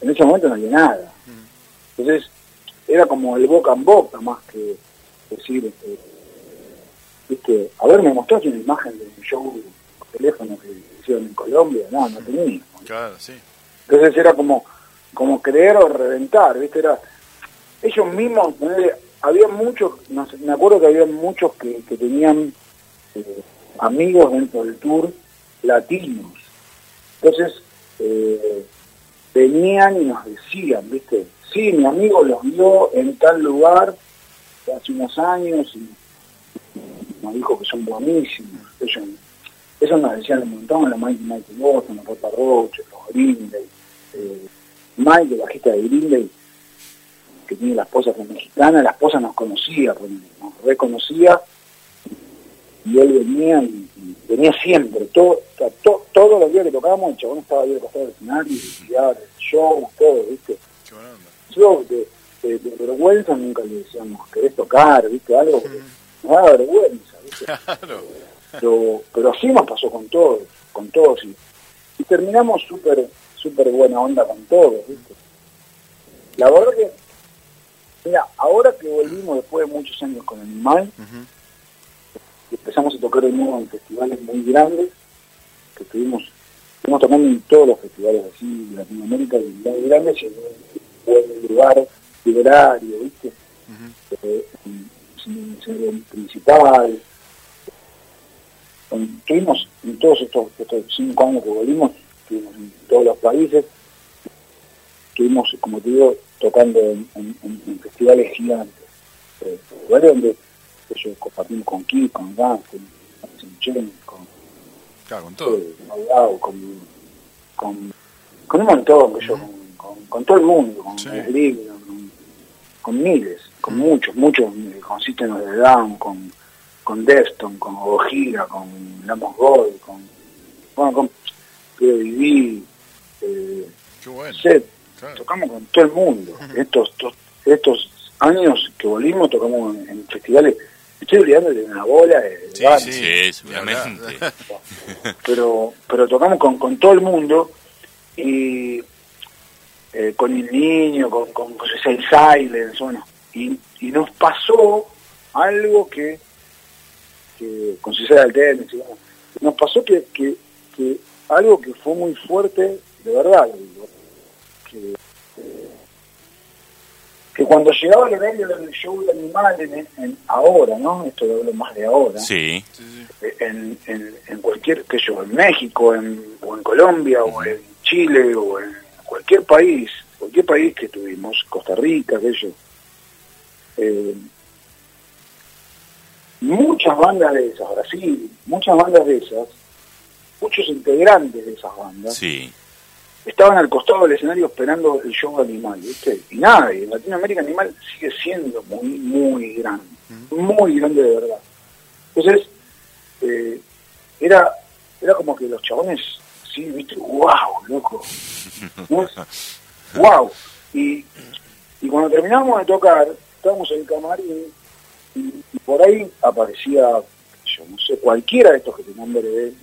en ese momento no había nada. Entonces, era como el boca en boca más que decir, este, viste, a ver, me mostraste una imagen de un show por teléfono que hicieron en Colombia, no, no tenía. claro, sí. Entonces era como, como creer o reventar, ¿viste? Era, ellos mismos, había muchos, no sé, me acuerdo que había muchos que, que tenían eh, amigos dentro del tour latinos. Entonces, eh, venían y nos decían, ¿viste? Sí, mi amigo los vio en tal lugar hace unos años y nos dijo que son buenísimos. Ellos, eso nos decían un montón, los Mike, Mike Boston, los Papa Roach, los Green Day. Eh, Mike, el bajista de Green Day, que tiene la esposa que es mexicana, la esposa nos conocía, nos reconocía y él venía y, y venía siempre, todo, o sea, to- todos los días que tocábamos, el chabón estaba ahí al costado del escenario, y show, todo, ¿viste? Yo de, de- de vergüenza nunca le decíamos, ¿querés tocar? ¿Viste? Algo que nos daba vergüenza, ¿viste? Claro. pero, pero así nos pasó con todos, con todos y, y terminamos súper súper buena onda con todos, ¿viste? La verdad que, mira, ahora que volvimos después de muchos años con Animal, Ujú. Y empezamos a tocar de nuevo en festivales muy grandes, que estuvimos, estuvimos tocando en todos los festivales así de Latinoamérica, y muy grandes, y en un buen lugar liberario, ¿viste? Eh, en- en el escenario principal, Estuvimos en todos estos, estos cinco años que volvimos, estuvimos en todos los países, estuvimos, como te digo, tocando en, en- en- en festivales gigantes, eh, lugares donde que yo compartimos con Kiss, con Guns, con Sinchen, con, Claro, con todo. eh, Doubt, con, con, con un montón, que yo, con, con, con todo el mundo, con Sí. Con, con miles, con muchos, muchos, eh, con System the Down, con, con Defton, con Gojira, con Lamos Gold, con, bueno, con POD, eh, Qué bueno. Set, Claro. tocamos con todo el mundo. Estos, estos, estos años que volvimos, tocamos en, en festivales, estoy olvidando de una bola de, de Sí, bandas, Sí, seguramente. pero pero tocamos con, con todo el mundo y eh, con el niño, con, con José Seis Silence, bueno, y, y nos pasó algo que, que con César bueno, nos pasó que, que, que algo que fue muy fuerte, de verdad, que, que cuando llegaba el horario del show de animales, en, en- ahora, ¿no? Esto lo hablo más de ahora. Sí, en, en, en cualquier, qué sé yo, en México, en, o en Colombia, o en Chile, o en cualquier país, cualquier país que tuvimos, Costa Rica, qué sé yo, eh, muchas bandas de esas, Brasil, muchas bandas de esas, muchos integrantes de esas bandas, sí. Estaban al costado del escenario esperando el show Animal, ¿viste? Y nada, y en Latinoamérica Animal sigue siendo muy, muy grande, muy grande de verdad. Entonces, eh, era, era como que los chabones, sí, ¿viste? ¡Wow, loco! ¿No? ¡Wow! Y, y cuando terminamos de tocar, estábamos en el camarín y, y por ahí aparecía, yo no sé, cualquiera de estos que te nombré,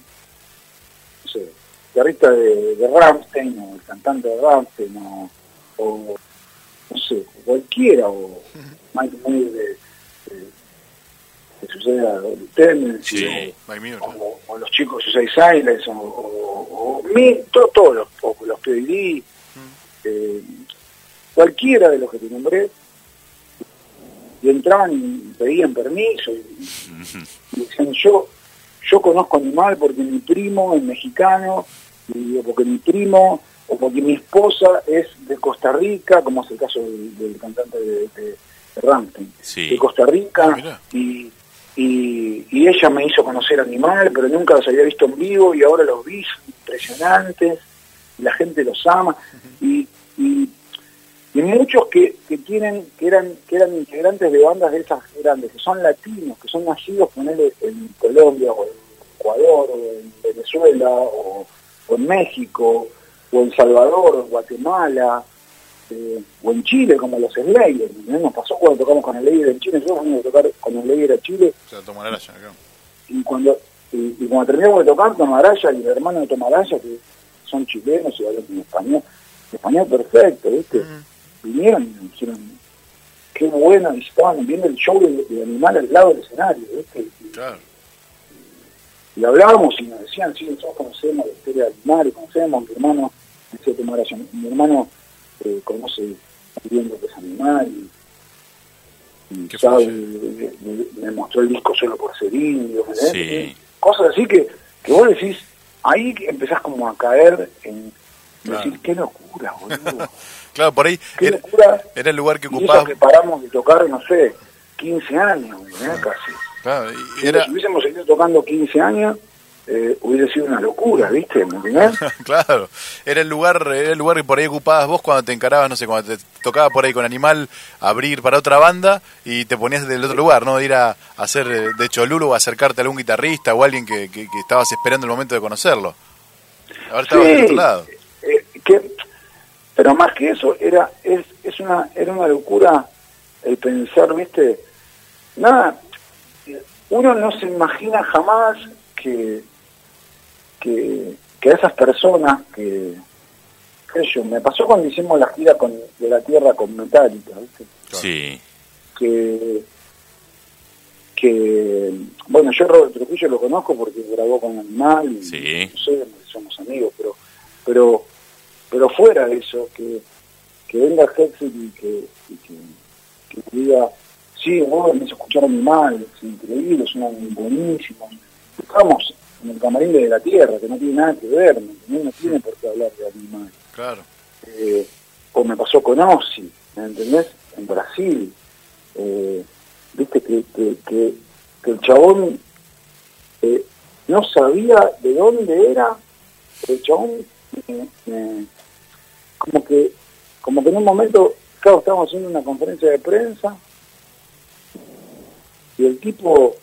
guitarrista de, de Rammstein o el cantante de Rammstein o, o no sé, cualquiera o Mike Muir de, de, Suicide Tendency Sí. O, o- o los chicos de Silence o, o, o to- todos los, o los PDD eh, cualquiera de los que te nombré y entraban y pedían permiso y, y decían yo yo conozco Animal porque mi primo es mexicano y, o porque mi primo o porque mi esposa es de Costa Rica como es el caso del, del cantante de, de, de Rammstein Sí. de Costa Rica Ah, y, y, y ella me hizo conocer Animal pero nunca los había visto en vivo y ahora los vi son impresionantes la gente los ama y, y y muchos que, que tienen que eran que eran integrantes de bandas de esas grandes que son latinos que son nacidos ponele en Colombia o en Ecuador o en Venezuela o, o en México o en Salvador o en Guatemala eh, o en Chile como los Slayers ¿entendés? nos pasó cuando tocamos con el Slayer en Chile nosotros fuimos a tocar con el Slayer a Chile O sea, y cuando y, y cuando terminamos de tocar Tomaraya y el hermano de Tomaraya que son chilenos y hablan en español español perfecto ¿viste? Vinieron y me dijeron qué bueno y estaban viendo el show de, de animal al lado del escenario ¿viste? Y, Claro. y hablábamos y nos decían sí nosotros conocemos la historia del animal y conocemos mi hermano mi hermano eh, conoce bien lo que es animal y, sabe, me, mostró el disco solo por ser indio. Sí. cosas así que, que vos decís, ahí empezás como a caer en Claro. decir, qué locura, boludo. Claro, por ahí era, locura. era el lugar que ocupabas. que paramos de tocar, no sé, 15 años, ¿eh? casi. Claro, y Si hubiésemos seguido tocando 15 años, eh, hubiese sido una locura, ¿viste? Claro, era el lugar, era el lugar que por ahí ocupabas vos cuando te encarabas, no sé, cuando te tocaba por ahí con Animal abrir para otra banda y te ponías del otro lugar, ¿no? De ir a, hacer eh, de Cholulo o acercarte a algún guitarrista o alguien que, que, que estabas esperando el momento de conocerlo. Ahora estabas del otro lado. eh, que, pero más que eso, era es, es una era una locura el pensar, ¿viste? Nada, uno no se imagina jamás que, que, que a esas personas que, yo, me pasó cuando hicimos la gira con, de la Tierra con Metallica, ¿viste? Sí, que que bueno yo Robert Trujillo lo conozco porque grabó con Animal y Sí. no sé, somos amigos pero pero pero fuera de eso que que venga Hexit y que, y que, que diga sí vos me hizo escuchar Animal es increíble son buenísimos estamos en el camarín de la tierra que no tiene nada que ver ¿me entendés? no tiene por qué hablar de Animal Claro. eh, o me pasó con Ozzy, ¿me entendés? En Brasil. Eh, Viste que, que, que, que el chabón eh, no sabía de dónde era, el chabón eh, eh, como que como que en un momento, claro, estábamos haciendo una conferencia de prensa y el tipo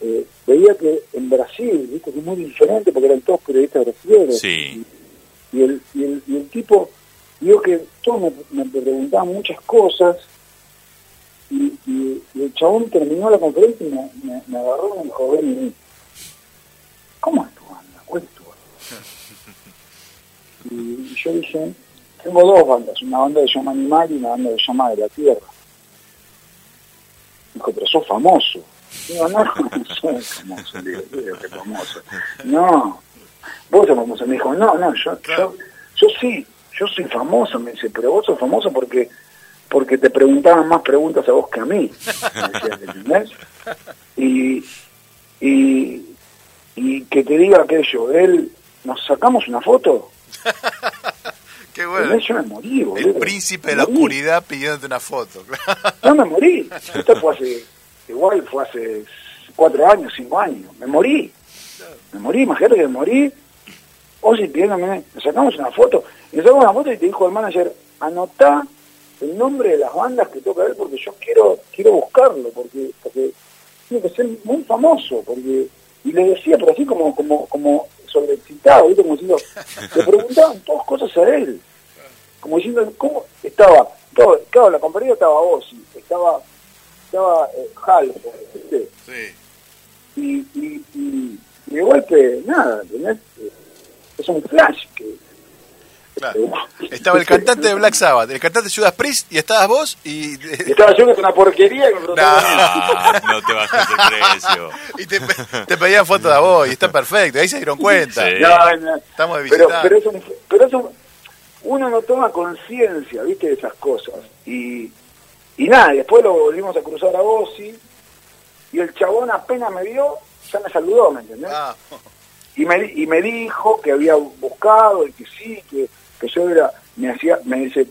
eh, veía que en Brasil, viste que es muy diferente porque eran todos periodistas brasileños. Sí, y el, y el, y el tipo vio que todos me, me preguntaban muchas cosas y, y- y el chabón terminó la conferencia y me, me, me agarró y me dijo, ¿cómo es tu banda? Y, yo dije, tengo dos bandas, una banda que se llama Animal y una banda que se llama De la Tierra. Dijo, pero sos famoso. Digo, no, no soy famoso. Digo, "Digo que famoso. No, vos sos famoso. Me dijo, no, no, yo, yo, yo sí, yo soy famoso. Me dice, pero vos sos famoso porque porque te preguntaban más preguntas a vos que a mí. ¿entendés? Y, y, y que te diga aquello, él, ¿nos sacamos una foto? Qué bueno. Yo me morí, boludo. El príncipe de la Me morí. oscuridad pidiéndote una foto. No me morí. Esto fue hace, igual fue hace cuatro años, cinco años. Me morí. Me morí, imagínate que me morí. Ozzy pidiéndome, nos sacamos una foto. Y nos sacamos una foto y te dijo el manager, anotá el nombre de las bandas que toca él porque yo quiero quiero buscarlo, porque, porque tiene que ser muy famoso. porque Y le decía, pero así como como como sobreexcitado, ¿viste? como diciendo, le preguntaban todas cosas a él como diciendo cómo estaba todo, claro la compañía estaba Ozzy estaba estaba eh, Hal ¿viste? Sí. y, y, y, y de golpe nada ¿entendés? Eh, es un flash que Claro. Estaba el cantante de Black Sabbath, el cantante de Judas Priest y estabas vos y, y estaba yo que es una porquería y me preguntaba Ah, no te bajes el precio. y te, pe- te pedían fotos de vos y está perfecto. Ahí se dieron cuenta. Sí. No, no. Estamos de pero, pero, es un- pero es un- uno no toma conciencia, viste, de esas cosas. Y, y nada, y después lo volvimos a cruzar a Ozzy, y el chabón apenas me vio, ya me saludó, ¿me entendés? Ah, Y, me, di- y me dijo que había buscado, y que sí, que, que yo era, me hacía, me dice,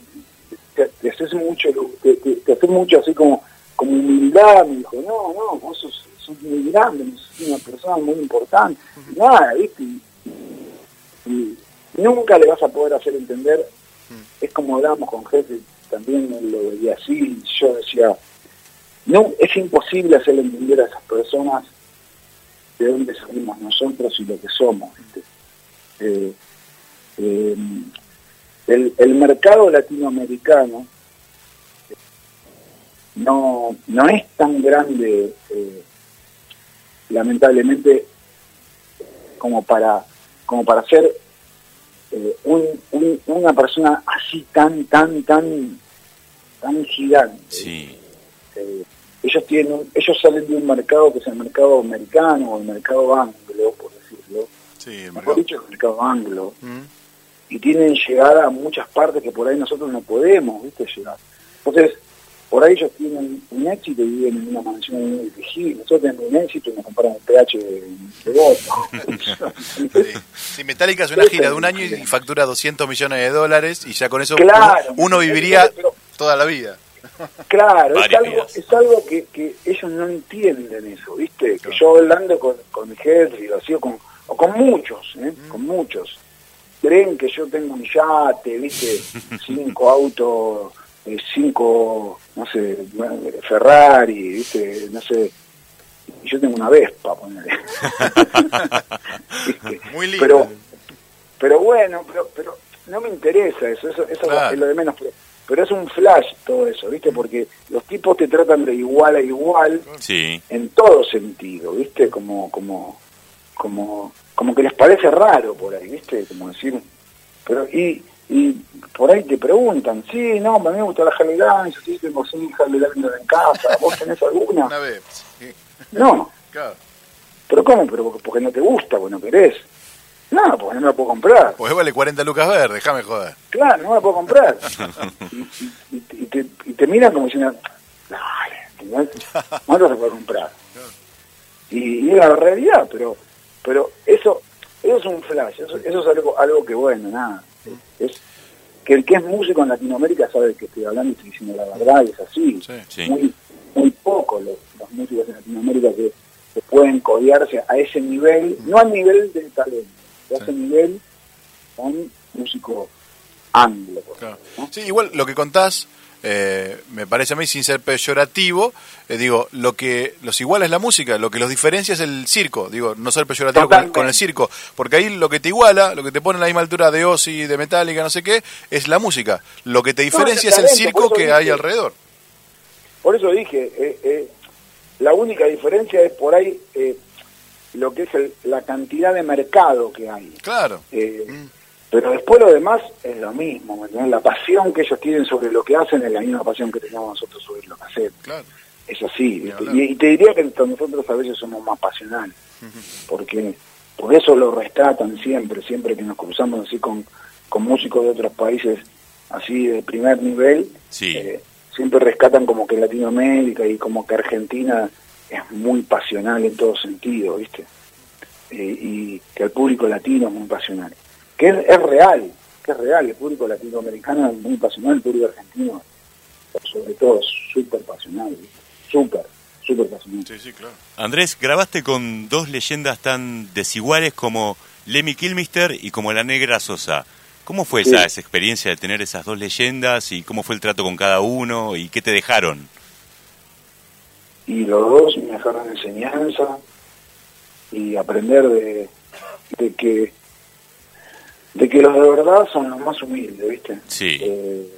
te, te haces mucho, te, te, te haces mucho así como, como humildad, me dijo, no, no, vos sos, sos muy grande, sos una persona muy importante, nada, viste, y, y nunca le vas a poder hacer entender, es como hablábamos con jefe, también lo veía así, y yo decía, no, es imposible hacerle entender a esas personas de dónde salimos nosotros y lo que somos. ¿viste? Eh, eh, el, el mercado latinoamericano no, no es tan grande, eh, lamentablemente, como para, como para ser eh, un, un- una persona así tan, tan, tan, tan gigante. Sí. Eh, ellos tienen un- ellos salen de un mercado que es el mercado americano o el mercado anglo por decirlo sí, el mejor mercado. dicho el mercado anglo Mm. Tienen llegada a muchas partes que por ahí nosotros no podemos viste llegar entonces por ahí ellos tienen un éxito y viven en una mansión muy difícil nosotros tenemos un éxito y nos comparan el pH de, de voto Sí. Sí, Metallica hace una gira de un año y factura 200 millones de dólares y ya con eso Claro. uno viviría Pero- toda la vida. Claro, es algo, es algo que, que ellos no entienden eso, ¿viste? Claro. Que yo hablando con, con mi jefe, y lo hacía con, o con muchos, ¿eh? Mm. Con muchos. Creen que yo tengo un yate, ¿viste? Cinco autos, eh, cinco, no sé, Ferrari, ¿viste? No sé. Yo tengo una Vespa, ponele. Muy lindo. Pero, pero bueno, pero, pero no me interesa eso, eso, eso Claro. es lo de menos. Pero, pero es un flash todo eso, ¿viste? Porque los tipos te tratan de igual a igual Sí. en todo sentido, ¿viste? Como, como, como, como que les parece raro por ahí, ¿viste? Como decir, pero y, y por ahí te preguntan, sí, no, a mí me gusta la Harley Davidson, sí, tengo sí, Harley Davidson en casa, ¿vos tenés alguna? Una vez. Sí, No, claro. pero ¿cómo? Pero porque, no te gusta, porque no querés. No, porque no me la puedo comprar. Pues vale 40 lucas ver, déjame joder. Claro, no me la puedo comprar. y, y- y- y te, y te miran como diciendo, dale, no te vas a poder comprar. Y, y es la realidad, pero pero eso eso es un flash, eso, eso es algo algo que bueno, nada. Es que el que es músico en Latinoamérica sabe que estoy hablando y estoy diciendo la verdad, y es así. Sí. Sí. Muy muy pocos los, los músicos en Latinoamérica que, que pueden codearse a ese nivel, no al nivel de talento, a ese nivel con músico anglo. por Claro. ejemplo, ¿no? Sí, igual lo que contás, eh, me parece a mí sin ser peyorativo, eh, digo, lo que los iguala es la música, lo que los diferencia es el circo, digo, no ser peyorativo con, el circo, porque ahí lo que te iguala, lo que te pone a la misma altura de Ozzy, de Metallica, no sé qué, es la música. Lo que te diferencia es el circo que hay alrededor. Por eso dije, eh, eh, la única diferencia es por ahí eh, lo que es el- la cantidad de mercado que hay. Claro. Mm. Pero después lo demás es lo mismo. La pasión que ellos tienen sobre lo que hacen es la misma pasión que tenemos nosotros sobre lo que hacemos. Claro. Es así. Y, y te diría que nosotros a veces somos más pasionales, porque por eso lo rescatan siempre, siempre que nos cruzamos así con, con músicos de otros países así de primer nivel, Sí. eh, siempre rescatan como que Latinoamérica y como que Argentina es muy pasional en todo sentido, ¿viste? Eh, y que el público latino es muy pasional. Que es, es real, que es real, el público latinoamericano es muy pasional, el público argentino sobre todo súper pasional, súper, súper pasional. Sí, sí, claro. Andrés, grabaste con dos leyendas tan desiguales como Lemmy Kilmister y como la Negra Sosa. ¿Cómo fue Sí. esa, esa experiencia de tener esas dos leyendas y cómo fue el trato con cada uno y qué te dejaron? y los dos me dejaron enseñanza y aprender de, de que de que los de verdad son los más humildes, ¿viste? Sí. Eh,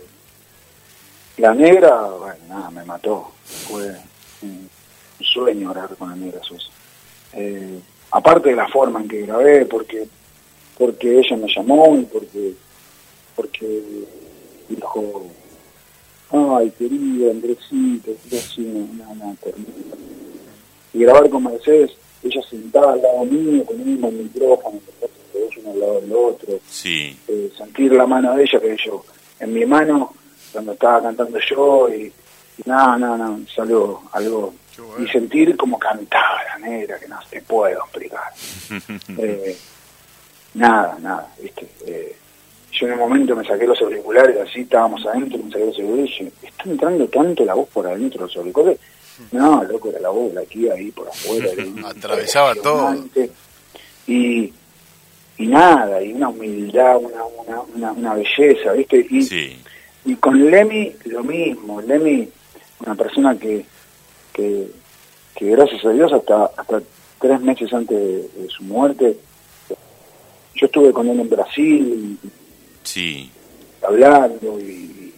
la negra, bueno, nada, me mató. Fue un sueño grabar con la negra Sosa. Eh, aparte de la forma en que grabé, porque porque ella me llamó y porque porque dijo ay querido Andresito así una, una ternura". y grabar con Mercedes ella sentada al lado mío con el mismo micrófono los dos uno al lado del otro Sí, eh, sentir la mano de ella que yo en mi mano cuando estaba cantando yo y, y nada, nada, nada, es algo, bueno. y sentir como cantaba la negra que no te puedo explicar Eh, nada, nada, viste eh, yo en un momento me saqué los auriculares así estábamos adentro me saqué los auriculares y dije está entrando tanto la voz por adentro de los auriculares no, loco, era la voz de la tía ahí por afuera. era Atravesaba todo. Y, y nada, y una humildad, una, una, una, una belleza, ¿viste? Y, sí, y con Lemmy lo mismo. Lemmy, una persona que, que, que gracias a Dios hasta, hasta tres meses antes de, de su muerte, yo estuve con él en Brasil sí, hablando y,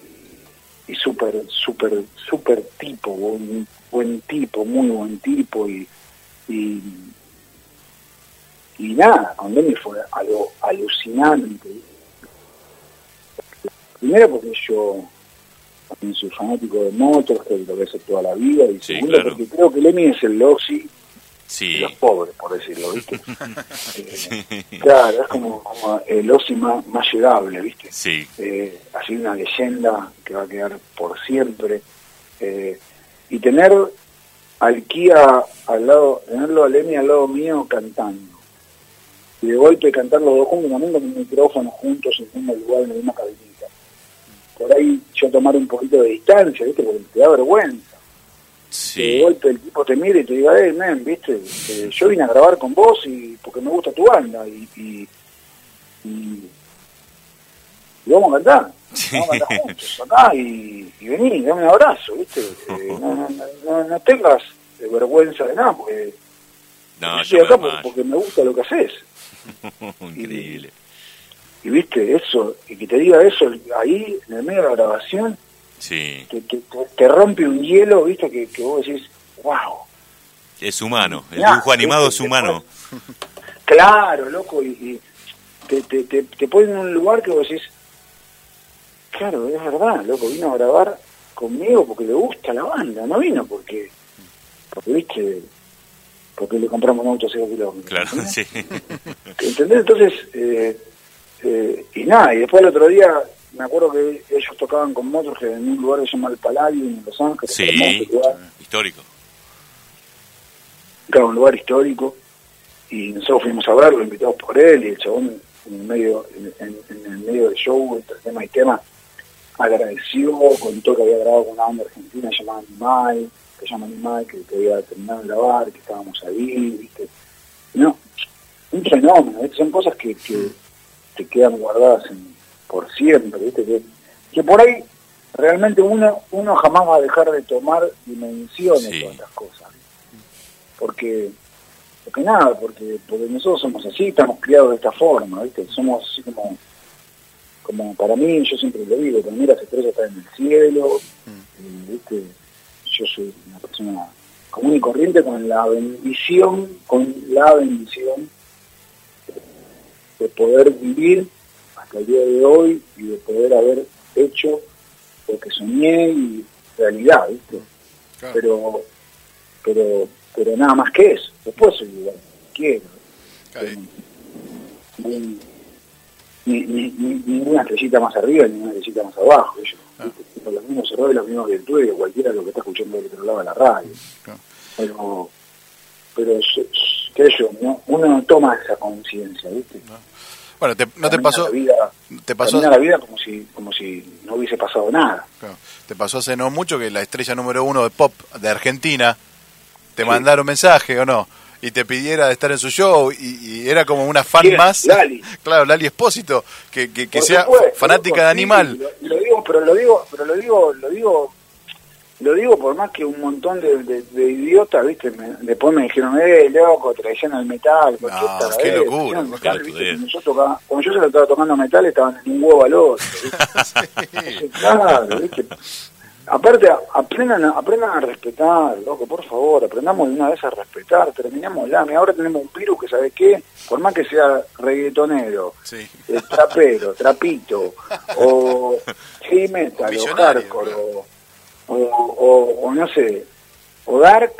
y súper, súper, súper tipo, buen, buen tipo, muy buen tipo y, y, y nada, con Lemmy fue algo alucinante. Primero porque yo también soy fanático de motos, que lo que hace toda la vida, y Sí, segundo claro. porque creo que Lemmy es el Loxi de los pobres, por decirlo, ¿viste? Eh, Claro, es como, como el Osi más, más llegable, ¿viste? sí, eh, así una leyenda que va a quedar por siempre. eh, y tener al Kia al lado, tenerlo a Lemmy al lado mío cantando. Y de golpe cantar los dos juntos, también con un micrófono juntos en un mismo lugar, en la misma cabinita. Por ahí yo tomar un poquito de distancia, ¿viste? Porque te da vergüenza. Que de golpe el tipo te mire y te diga, eh, men, ¿viste? Eh, yo vine a grabar con vos y porque me gusta tu banda y, y, y- y vamos a cantar. Vamos a cantar juntos acá y, y vení, dame un abrazo, ¿viste? Eh, no, no, no, no tengas vergüenza de nada, porque no, yo estoy acá me porque me gusta lo que haces. Increíble. Y viste, eso, y que te diga eso ahí, en el medio de la grabación, Sí, te, te, rompe un hielo, viste, que, que vos decís, wow. es humano, el dibujo animado viste, es humano. Claro, loco, y, y te, te, te, te pone en un lugar que vos decís, claro, es verdad, loco, vino a grabar conmigo porque le gusta la banda, no vino porque, porque viste, porque le compramos un auto a 0 kilómetros. Claro, sí, ¿Entendés? Entonces, eh, eh, y nada, y después el otro día, me acuerdo que ellos tocaban con Motorhead en un lugar que se llama El Palladium en Los Ángeles, sí, hermoso histórico. claro, un lugar histórico, y nosotros fuimos a verlo, invitados por él, y el chabón en el medio, en, en- en el medio del show, entre tema y tema, agradeció, contó que había grabado con una banda argentina llamada Animal, que se llama Animal, que, había terminado de grabar, que estábamos ahí, ¿viste? No, un fenómeno, ¿viste? son cosas que, que te quedan guardadas en- por siempre, ¿viste? Que, que por ahí realmente uno uno jamás va a dejar de tomar dimensiones Sí. todas estas cosas. Porque, porque nada, porque, porque nosotros somos así, estamos criados de esta forma, ¿viste? Somos así como, como para mí, yo siempre lo digo, para mí las estrellas están en el cielo, y, ¿viste? Yo soy una persona común y corriente con la bendición, con la bendición de poder vivir hasta el día de hoy y de poder haber hecho lo que soñé y realidad, ¿viste? Claro. Pero, pero, pero nada más que eso. Después soy igual, quiero. Claro, Ni, ni, ni- ni- ninguna estrellita más arriba, ni ninguna estrellita más abajo. Ellos, Tengo los mismos errores, las mismas virtudes que cualquiera de los que está escuchando del otro lado de la radio. Claro. Pero, pero qué yo, no- uno no toma esa conciencia, ¿viste? Bueno, te- ¿no te pasó, La vida, te pasó, la vida como si, como si no hubiese pasado nada. claro, te pasó hace no mucho que la estrella número uno de pop de Argentina te Sí. mandaron mensaje o no? Y te pidiera de estar en su show y, y era como una fan ¿Quién? más. Lali. Claro, Lali Espósito, que, que, sea fanática de sí, animal. lo, lo digo, pero lo digo, pero lo digo, lo digo, lo digo por más que un montón de, de- de idiotas, viste, me- después me dijeron, eh, loco, traición al metal, No, qué locura, metal, pelotudez. viste, cuando yo tocaba, cuando yo se lo estaba tocando metal estaban en un huevo al otro, ¿viste? claro, viste. Aparte, aprendan, a- aprendan a respetar, loco, por favor, aprendamos de una vez a respetar, terminemos la. Ahora tenemos un virus que, ¿sabe qué? Por más que sea reggaetonero, Sí. eh, trapero, trapito, o heavy metal, o hardcore, o, o, o- o no sé, o dark,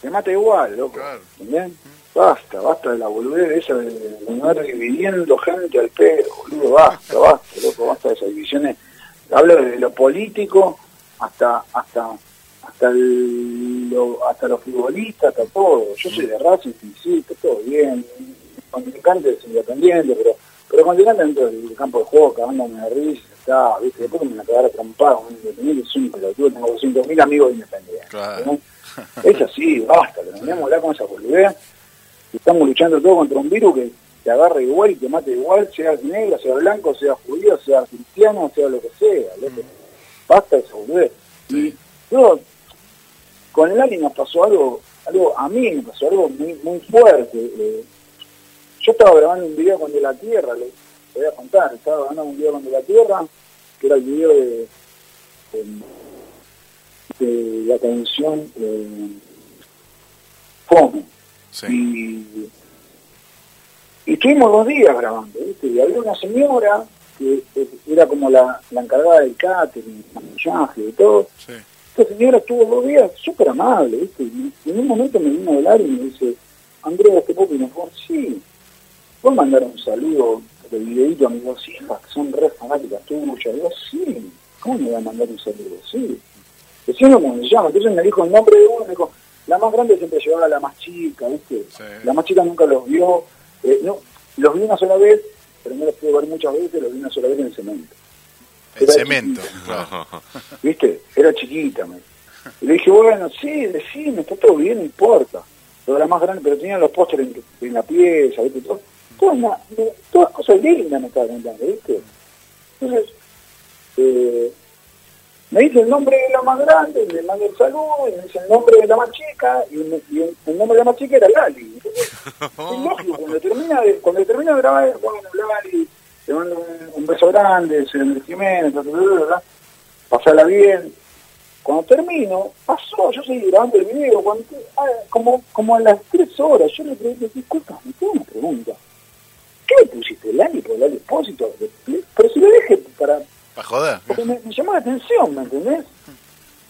te mata igual, loco. Claro. ¿entendés? Basta, basta de la boludez esa de, de andar dividiendo gente al pedo, boludo, basta, basta, loco, basta de esas divisiones. Hablo de lo político hasta hasta hasta el- lo, hasta los futbolistas, hasta todo. Yo soy de Racing, sí, sí, está todo bien. Contrincante es independiente, pero pero contrincante dentro del campo de juego, cagándome de risa, está, ¿viste? Después que me van a quedar atrampado con un independiente, es un pelotudo, tengo 200.000 amigos independientes. Claro. ¿no? Es así, basta, terminemos ya con esa boludez. Estamos luchando todos contra un virus que te agarra igual y te mate igual, sea negro, sea blanco, sea judío, sea cristiano, sea lo que sea. loco. Basta de esa boludez. Y yo, con el Ali nos pasó algo, algo, a mí me pasó algo muy, muy fuerte. eh. yo estaba grabando un video con De la Tierra, les voy a contar, estaba grabando un video con De la Tierra, que era el video de, de, de la canción eh, Fome. Sí. Y, y estuvimos dos días grabando, ¿viste? Y había una señora que era como la, la encargada del catering, maquillaje y todo. Sí. Esta señora estuvo dos días súper amable, ¿viste? Y en un momento me vino a hablar y me dice, Andrea, ¿te puedo favor? Sí. ¿Puedo mandar un saludo de videito a mis dos hijas que son re fanáticas tuyas? Digo, sí. ¿Cómo me voy a mandar un saludo? Sí. Decime cómo se llama. Entonces me dijo el nombre de uno, me dijo, la más grande siempre llevaba a la más chica, ¿viste? Sí. La más chica nunca los vio. Eh, no, los vi una sola vez, pero no los pude ver muchas veces, los vi una sola vez en el cemento. El Era cemento. claro. ¿Viste? Era chiquita. Me. Y le dije, bueno, sí, decime, está todo bien, no importa. Pero la más grande, pero tenían los pósteres en, en la pieza, ¿viste? Todo, todas, todas cosas lindas me estaba contando, ¿viste? Entonces, eh, me dice el nombre de la más grande, me manda el saludo, y me dice el nombre de la más chica, y, me- y el, el nombre de la más chica era Lali. Entonces, es lógico, cuando termina de, cuando termina de grabar, bueno, Lali, te mando un, un beso grande, Andrés Jiménez, bla, bla, bla, bla, pasala bien. Cuando termino, pasó, yo seguí grabando el video, cuando, ah, como, como a las tres horas, yo le pregunté, disculpa, me tengo una pregunta. ¿Qué le pusiste, Lali, por Lali Espósito? Pero si lo dejé para, Para joder. porque me, me llamó la atención, ¿me entendés?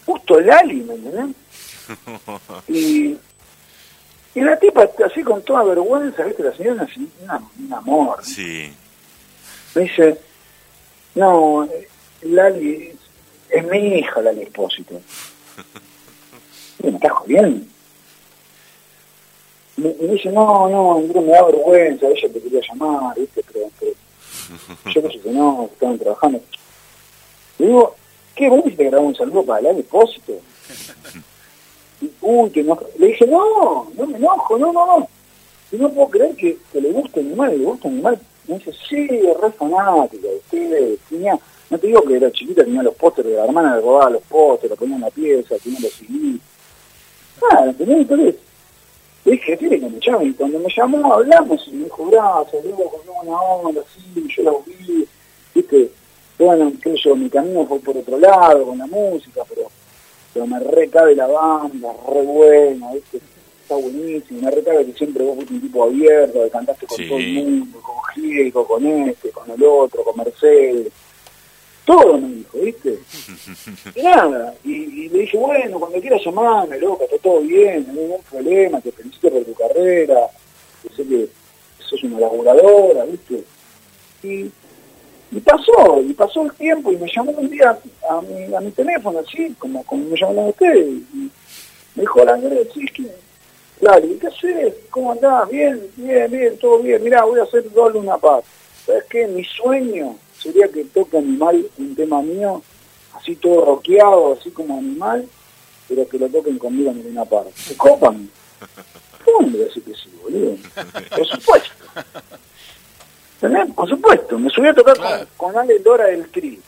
Justo Lali, ¿me entendés? Y, y la tipa, así con toda vergüenza, ¿viste? La señora es una, un amor. Sí. Me dice, no, eh, Lali, es, mi hija Lali Espósito. Me estás jodiendo. Me, me dice, no, no, me da vergüenza, ella te quería llamar, ¿viste? Pero, pero yo pensé que no, estaban trabajando. Le digo, ¿qué? ¿Vos te grabó un saludo para Lali Espósito? Uy, que enojo. Le dije, no, no me enojo, no, no, no. Y no puedo creer que, que le guste animal, le gusta animal. Me dice, sí, es re fanática de ustedes. Tenía, no te digo que era chiquita, tenía los pósteres de la hermana, le robaba los pósteres, lo ponía en la pieza, tenía los CD. Ah, ¿entendés? Entonces, le dije, tiene que me llame. Y cuando me llamó, hablamos, y me dijo, gracias, luego con una onda, así, yo la vi, viste. Bueno, que yo, mi camino fue por otro lado, con la música, pero pero me recabe la banda, re buena, ¿viste? está buenísimo, me recabe que siempre vos fuiste un tipo abierto, que cantaste con Sí. todo el mundo, con Gieco, con este, con el otro, con Mercedes, todo me dijo, ¿viste? Y nada, y, y le dije, bueno, cuando quieras llamarme, loca, está todo bien, no hay ningún problema, te felicito por tu carrera, que sé que sos una laburadora, ¿viste? Y, y pasó, y pasó el tiempo y me llamó un día a mi, a mi teléfono, así, como, como me llamaron ustedes. Y me dijo, hola Andrés, sí, ¿qué? Claro, ¿y qué haces? ¿Cómo andás? Bien, bien, bien, todo bien. Mirá, voy a hacer dos Luna Park. ¿Sabes qué? Mi sueño sería que toque Animal un tema mío, así todo roqueado, así como Animal, pero que lo toquen conmigo en Luna Park. ¿Se copan? ¿Cómo me decir que sí, boludo? Por supuesto. ¿Entendés? Por supuesto. Me subí a tocar Claro. con, con Ale Lora del Tri.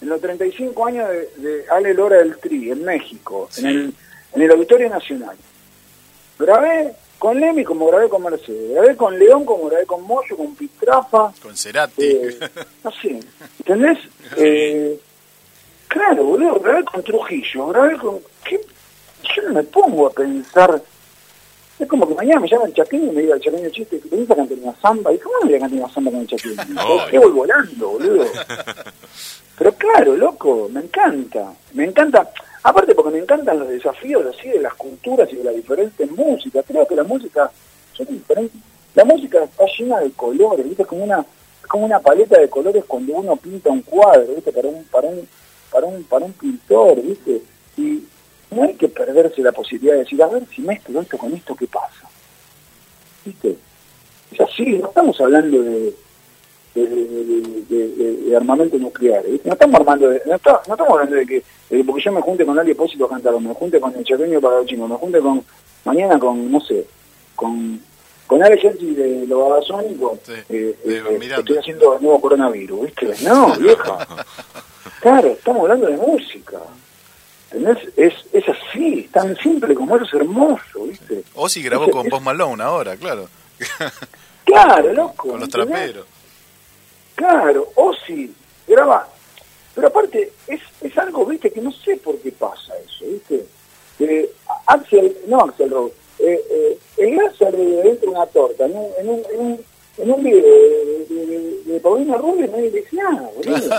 En los 35 años de, de Ale Lora del Tri, en México, en, el, en el Auditorio Nacional. Grabé con Lemmy como grabé con Mercedes. Grabé con León como grabé con Moyo, con Pistrafa. Con Cerati. Eh, así, ¿entendés? Eh, claro, boludo, grabé con Trujillo, grabé con... ¿qué? Yo no me pongo a pensar... Es como que mañana me llama el Chaqueño y me diga el Chaqueño chiste, que tenés que cantar una samba. ¿Y cómo no voy a cantar una samba con el Chaqueño? No. ¿Qué voy volando, boludo? Pero claro, loco, me encanta. Me encanta, aparte porque me encantan los desafíos así de las culturas y de las diferentes músicas. Creo que la música. La música está llena de colores, ¿viste? Como una como una paleta de colores cuando uno pinta un cuadro, ¿viste? Para un para un para un para un pintor, ¿viste? Y no hay que perderse la posibilidad de decir, a ver si mezclo esto con esto, ¿qué pasa? ¿Viste? Es así, no estamos hablando de, de, armamento nuclear. ¿viste? No estamos armando de- no, está- no estamos hablando de que, que porque yo me junte con Ali Espósito a cantar, o me junte con el chaqueño para chino, me junte con mañana con, no sé, con con Ale Gensi de lo babasónico, Sí, eh, eh, Miranda. estoy haciendo el nuevo coronavirus, ¿viste? No, vieja. Claro, estamos hablando de música. ¿Entendés? Es, es así, tan simple como eso, es hermoso, ¿viste? Ozzy grabó Es- con Post Malone ahora, claro. Claro, loco. Con los traperos. Claro, o sí, graba. Pero aparte, es, es algo, viste, que no sé por qué pasa eso, viste. Eh, Axel, no Axel Rose, eh, eh, el láser de dentro de una torta, en un, en un, en un, en un video de, de, de, de Paulina Rubio nadie dice nada, boludo.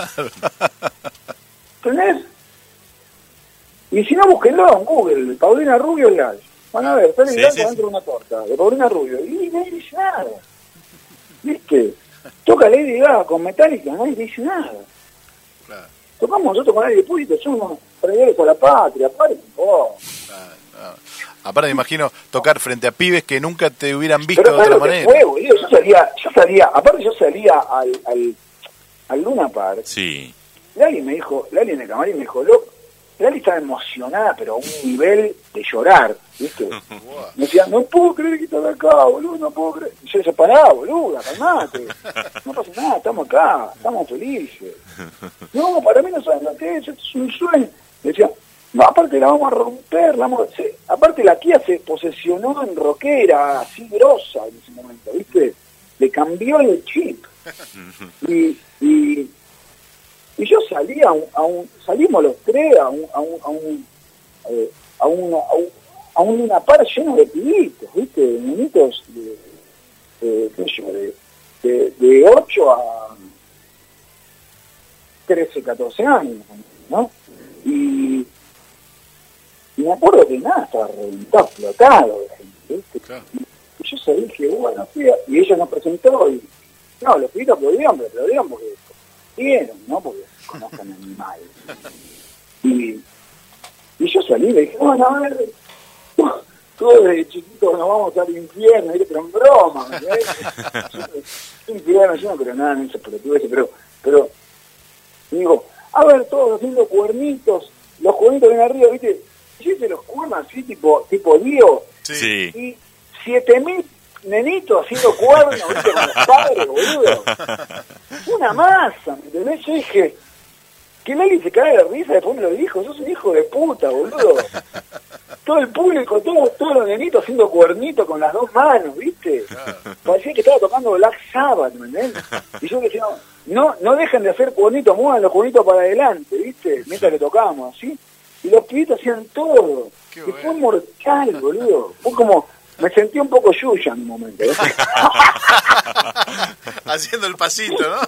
¿Entendés? Y si no, búsquenlo en Google, Paulina Rubio Live. Van a ver, Sí, el láser sí, sí. dentro de una torta, de Paulina Rubio. Y nadie dice nada. ¿Viste? Toca Lady Gaga con Metallica, nadie dice nada. Claro, Tocamos nosotros con Aire Público, somos traidores a la patria, pare, oh. claro, claro. Aparte, me imagino tocar frente a pibes que nunca te hubieran visto Pero de ¿sabes otra manera. fue, boludo? Yo salía, yo salía, aparte yo salía al, al, al Luna Park, Sí. Lali me dijo, Lali en el camarín me dijo, loco, Lali estaba emocionada, pero a un nivel de llorar, ¿viste? Me decía, no puedo creer que estás acá, boludo, no puedo creer. Y yo decía, pará, boludo, calmate. No pasa nada, estamos acá, estamos felices. No, para mí no sabes lo que es, esto es un sueño. Me decía, no, aparte la vamos a romper, la vamos a... se- aparte la tía se posesionó en rockera, así grosa en ese momento, ¿viste? Le cambió el chip. Y, y, y yo salí a un, a un- salimos los tres a un, a un, a un, eh, a un, a un, a un Luna Park lleno de pibitos, ¿viste? De nenitos de, de, qué yo, de, de, de 8 a 13, 14 años, ¿no? Y, y me acuerdo que nada, estaba reventado, explotado de gente, ¿viste? Claro. Y yo salí dije, bueno, fui a- y ella nos presentó y, no, los pibitos aplaudían, pero aplaudían porque ¿no? Porque conozcan animales. Y, y yo salí y le dije, bueno, a ver, todos desde chiquitos nos vamos al infierno, pero en broma, infierno, yo no creo nada en esas pero, pero digo, a ver, todos haciendo cuernitos, los cuernitos bien arriba, ¿viste? Yo se los cuernos así, tipo, tipo Dio, sí. y 7000 nenito haciendo cuernos, ¿viste? Con los padres, boludo. Una masa, ¿me entendés? Yo dije, que nadie se cae de risa después me lo dijo, sos un hijo de puta, boludo. Todo el público, todos todo los nenitos haciendo cuernitos con las dos manos, ¿viste? Parecía que estaba tocando Black Sabbath, ¿me entendés? Y yo decía, no, no dejen de hacer cuernitos, muevan los cuernitos para adelante, ¿viste? Mientras que tocamos, ¿sí? Y los pibitos hacían todo. Qué y fue bueno. mortal, boludo. Fue como, me sentí un poco Yuya en un momento. ¿eh? Haciendo el pasito, ¿no?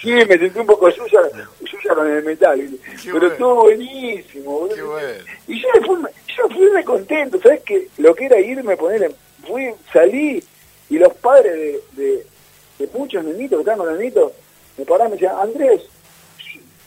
Sí, me sentí un poco Yuya, Yuya con el metal. Pero bueno. estuvo buenísimo, boludo. Qué bueno. Y yo me- yo fui re contento, ¿sabes qué? Lo que era irme, ponerle, fui, salí, y los padres de, de, de muchos nenitos que estaban con los nenitos, me paraba y me decía, Andrés,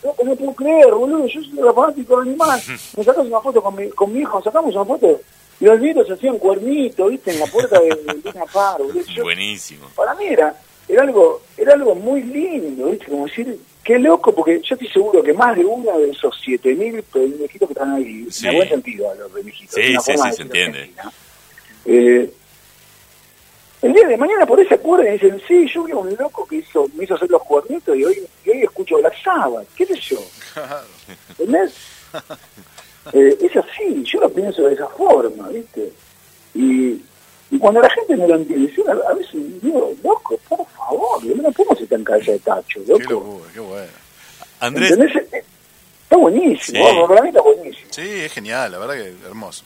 no, no puedo creer, boludo, yo soy un fanático de animal. Me sacas una foto con mi, con mi hijo, sacamos una foto. Y los nietos se hacían cuernitos, viste, en la puerta de, de una par. Yo- Buenísimo. para mí era, era algo, era algo muy lindo, ¿viste? Como decir, qué loco, porque yo estoy seguro que más de uno de esos 7.000 pendejitos que están ahí, Sí. en buen sentido a los pendejitos, Sí, sí, sí, se entiende. Eh, el día de mañana por ahí se acuerdan y dicen, sí, yo vi a un loco que hizo, me hizo hacer los cuernitos y hoy, y hoy escucho Black Sabbath, qué sé yo. ¿Entendés? Eh, es así, yo lo pienso de esa forma, ¿viste? Y, y cuando la gente no lo entiende, yo a, a veces digo, loco, por favor, no podemos ser tan cabeza de tacho, Qué loco. locura, qué bueno. Andrés, ¿Entendés? Eh, Está buenísimo, Sí. para mí está buenísimo. Sí, es genial, la verdad que hermoso.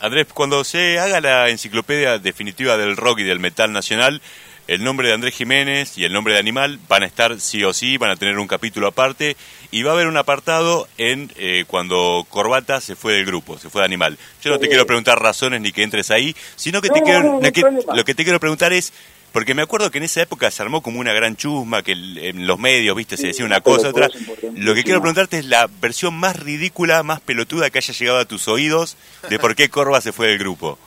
Andrés, cuando se haga la enciclopedia definitiva del rock y del metal nacional, el nombre de Andrés Jiménez y el nombre de Animal van a estar sí o sí, van a tener un capítulo aparte y va a haber un apartado en eh, cuando Corbata se fue del grupo, se fue de Animal. Yo no te Sí. quiero preguntar razones ni que entres ahí, sino que No, te no, quiero, no, lo, que, problema. lo que te quiero preguntar es, porque me acuerdo que en esa época se armó como una gran chusma, que en los medios, viste, se decía una cosa, otra. Lo que quiero preguntarte es la versión más ridícula, más pelotuda que haya llegado a tus oídos de por qué Corva se fue del grupo.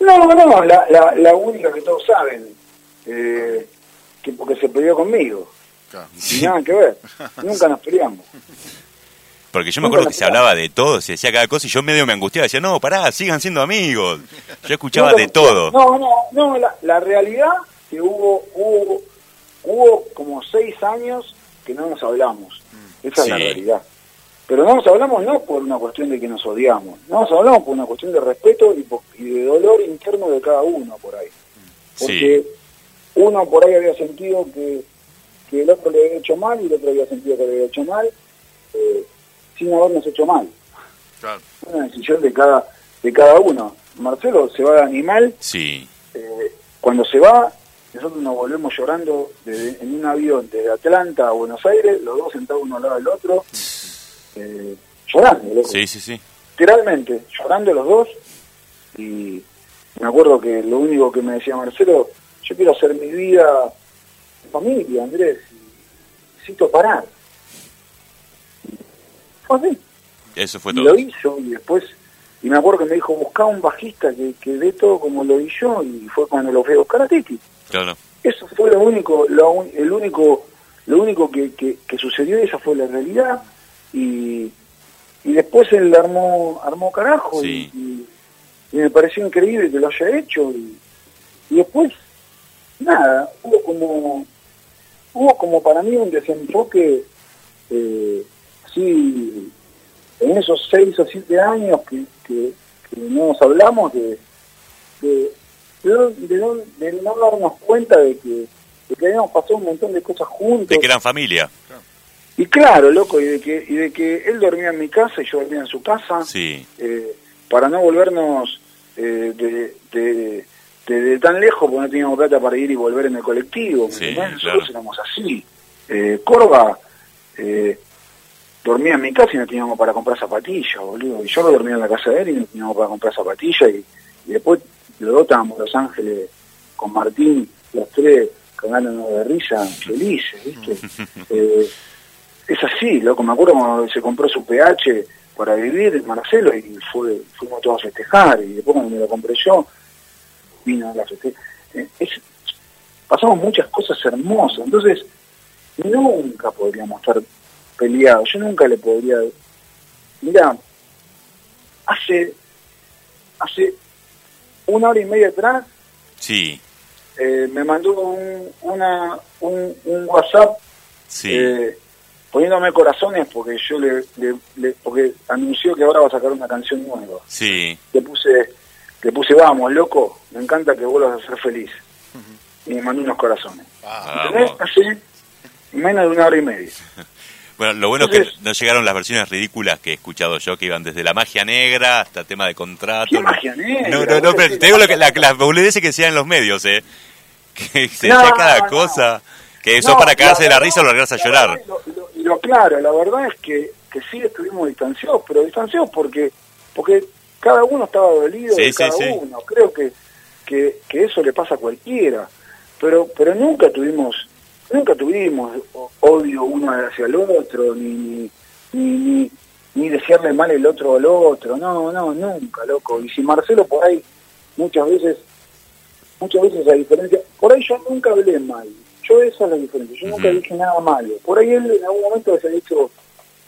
No, no, la, la, la única que todos saben, eh, que porque se peleó conmigo, Claro. y nada que ver, nunca nos peleamos. Porque yo me acuerdo que se hablaba de todo, se decía cada cosa y yo medio me angustiaba, decía, no, pará, sigan siendo amigos. Yo escuchaba de todo. No, no, no, la, la realidad que hubo, hubo, hubo como seis años que no nos hablamos. Esa es la Sí. realidad. Pero no nos hablamos no por una cuestión de que nos odiamos, no nos hablamos por una cuestión de respeto y, por- y de dolor interno de cada uno por ahí. Porque Sí, uno por ahí había sentido que, que el otro le había hecho mal y el otro había sentido que le había hecho mal eh, sin habernos hecho mal. Claro. Una decisión de cada de cada uno. Marcelo se va de animal, sí, eh, cuando se va, nosotros nos volvemos llorando de- en un avión desde Atlanta a Buenos Aires, los dos sentados uno al lado del otro, eh, llorando, loco. sí, sí, sí. literalmente, llorando los dos, y me acuerdo que lo único que me decía Marcelo, yo quiero hacer mi vida en familia, Andrés, y necesito parar. Fue así, Eso fue y todo. lo hizo, y después, y me acuerdo que me dijo, buscá un bajista que, que dé todo como lo vi yo, y fue cuando lo fui a buscar a Titi. Claro. Eso fue lo único, lo, el único, lo único que, que, que sucedió, esa fue la realidad, y, y después él armó, armó carajo, Sí. y, y- y me pareció increíble que lo haya hecho, y, y después, nada, hubo como, hubo como para mí un desenfoque, eh, así, en esos seis o siete años que, que, que no nos hablamos de, de, de, no- de no, de no darnos cuenta de que, de que habíamos pasado un montón de cosas juntos. De que eran familia. Y claro, loco, y de que y de que él dormía en mi casa y yo dormía en su casa, Sí, eh, para no volvernos eh, de, de, de- de tan lejos, porque no teníamos plata para ir y volver en el colectivo. ¿me Sí, claro. Nosotros éramos así. Eh, Corva eh, dormía en mi casa y no teníamos para comprar zapatillas, boludo. Y yo lo dormía en la casa de él y no teníamos para comprar zapatillas. Y, y después los dos estábamos en Los Ángeles con Martín, los tres cagándonos de risa, felices, ¿viste? Eh, es así, loco. Me acuerdo cuando se compró su PH para vivir, Marcelo, y fue, fuimos todos a festejar. Y después cuando me lo compré yo, vino la. Eh, es- pasamos muchas cosas hermosas. Entonces, nunca podríamos estar peleados. Yo nunca le podría... Mira, hace, hace una hora y media atrás sí, eh, me mandó un, una, un, un WhatsApp sí. eh, poniéndome corazones porque yo le, le- le- porque anunció que ahora va a sacar una canción nueva. Sí, Le puse, le puse vamos, loco, me encanta que vuelvas a ser feliz. Y me mandó unos corazones. Ah. Hace menos de una hora y media. Bueno, lo bueno es que no llegaron las versiones ridículas que he escuchado yo, que iban desde la magia negra hasta tema de contrato. ¿Qué magia negra? No, no, no, pero te digo lo que, la, las boludeces que decían en los medios, ¿eh? Que se No, decía cada no. cosa. Que eso para cagarse de la risa o largarse a llorar. lo, lo claro, la verdad es que, que sí estuvimos distanciados, pero distanciados porque porque cada uno estaba dolido Sí, de cada sí. uno. Creo que, que, que eso le pasa a cualquiera. Pero pero nunca tuvimos nunca tuvimos odio uno hacia el otro, ni, ni, ni, ni, desearle mal el otro al otro, no, no, nunca, loco. Y si Marcelo por ahí, muchas veces, muchas veces a diferencia, por ahí yo nunca hablé mal, yo esa es la diferencia, yo nunca dije nada malo. Por ahí él en algún momento se ha dicho,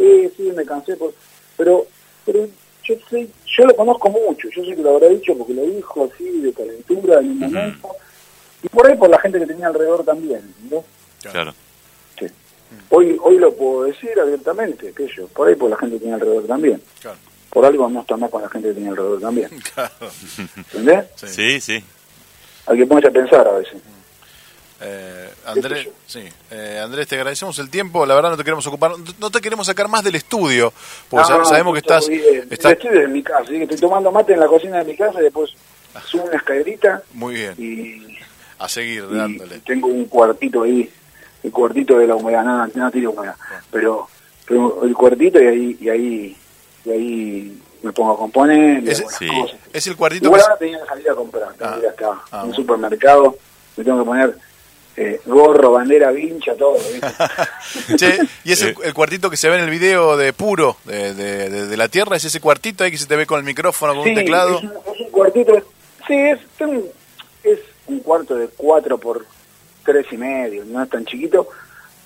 eh, sí, me cansé, por- pero, pero yo sé, yo lo conozco mucho, yo sé que lo habrá dicho porque lo dijo así de calentura en un momento, y por ahí por la gente que tenía alrededor también, ¿no? Claro. Sí. Hoy, hoy lo puedo decir abiertamente, que yo, por ahí por la gente que tenía alrededor también. Claro. Por algo no está más con la gente que tenía alrededor también. Claro. ¿Entendés? Sí. Sí, sí. Hay que ponerse a pensar a veces. Eh, Andrés, sí. Eh, Andrés, te agradecemos el tiempo. La verdad no te queremos ocupar, no te queremos sacar más del estudio, porque Ah, sab- sabemos que está estás, bien. estás Estoy en mi casa, estoy tomando mate en la cocina de mi casa y después subo una escalerita muy bien. y, A seguir y dándole. tengo un cuartito ahí, el cuartito de la humedad, nada, no tiene humedad, pero, pero el cuartito y ahí, y ahí, y ahí me pongo a componer sí. cosas. Es el cuartito Igual que ahora tenía que salir a comprar, Ah. acá, Ah, en un bueno. supermercado, me tengo que poner eh, gorro, bandera, vincha, todo. ¿viste? Che, y es el, Eh. el cuartito que se ve en el video de Puro, de, de, de- de la Tierra, es ese cuartito ahí que se te ve con el micrófono, con Sí, un teclado. Es un, es un cuartito, sí, es, es un cuarto de 4 por tres y medio, no es tan chiquito,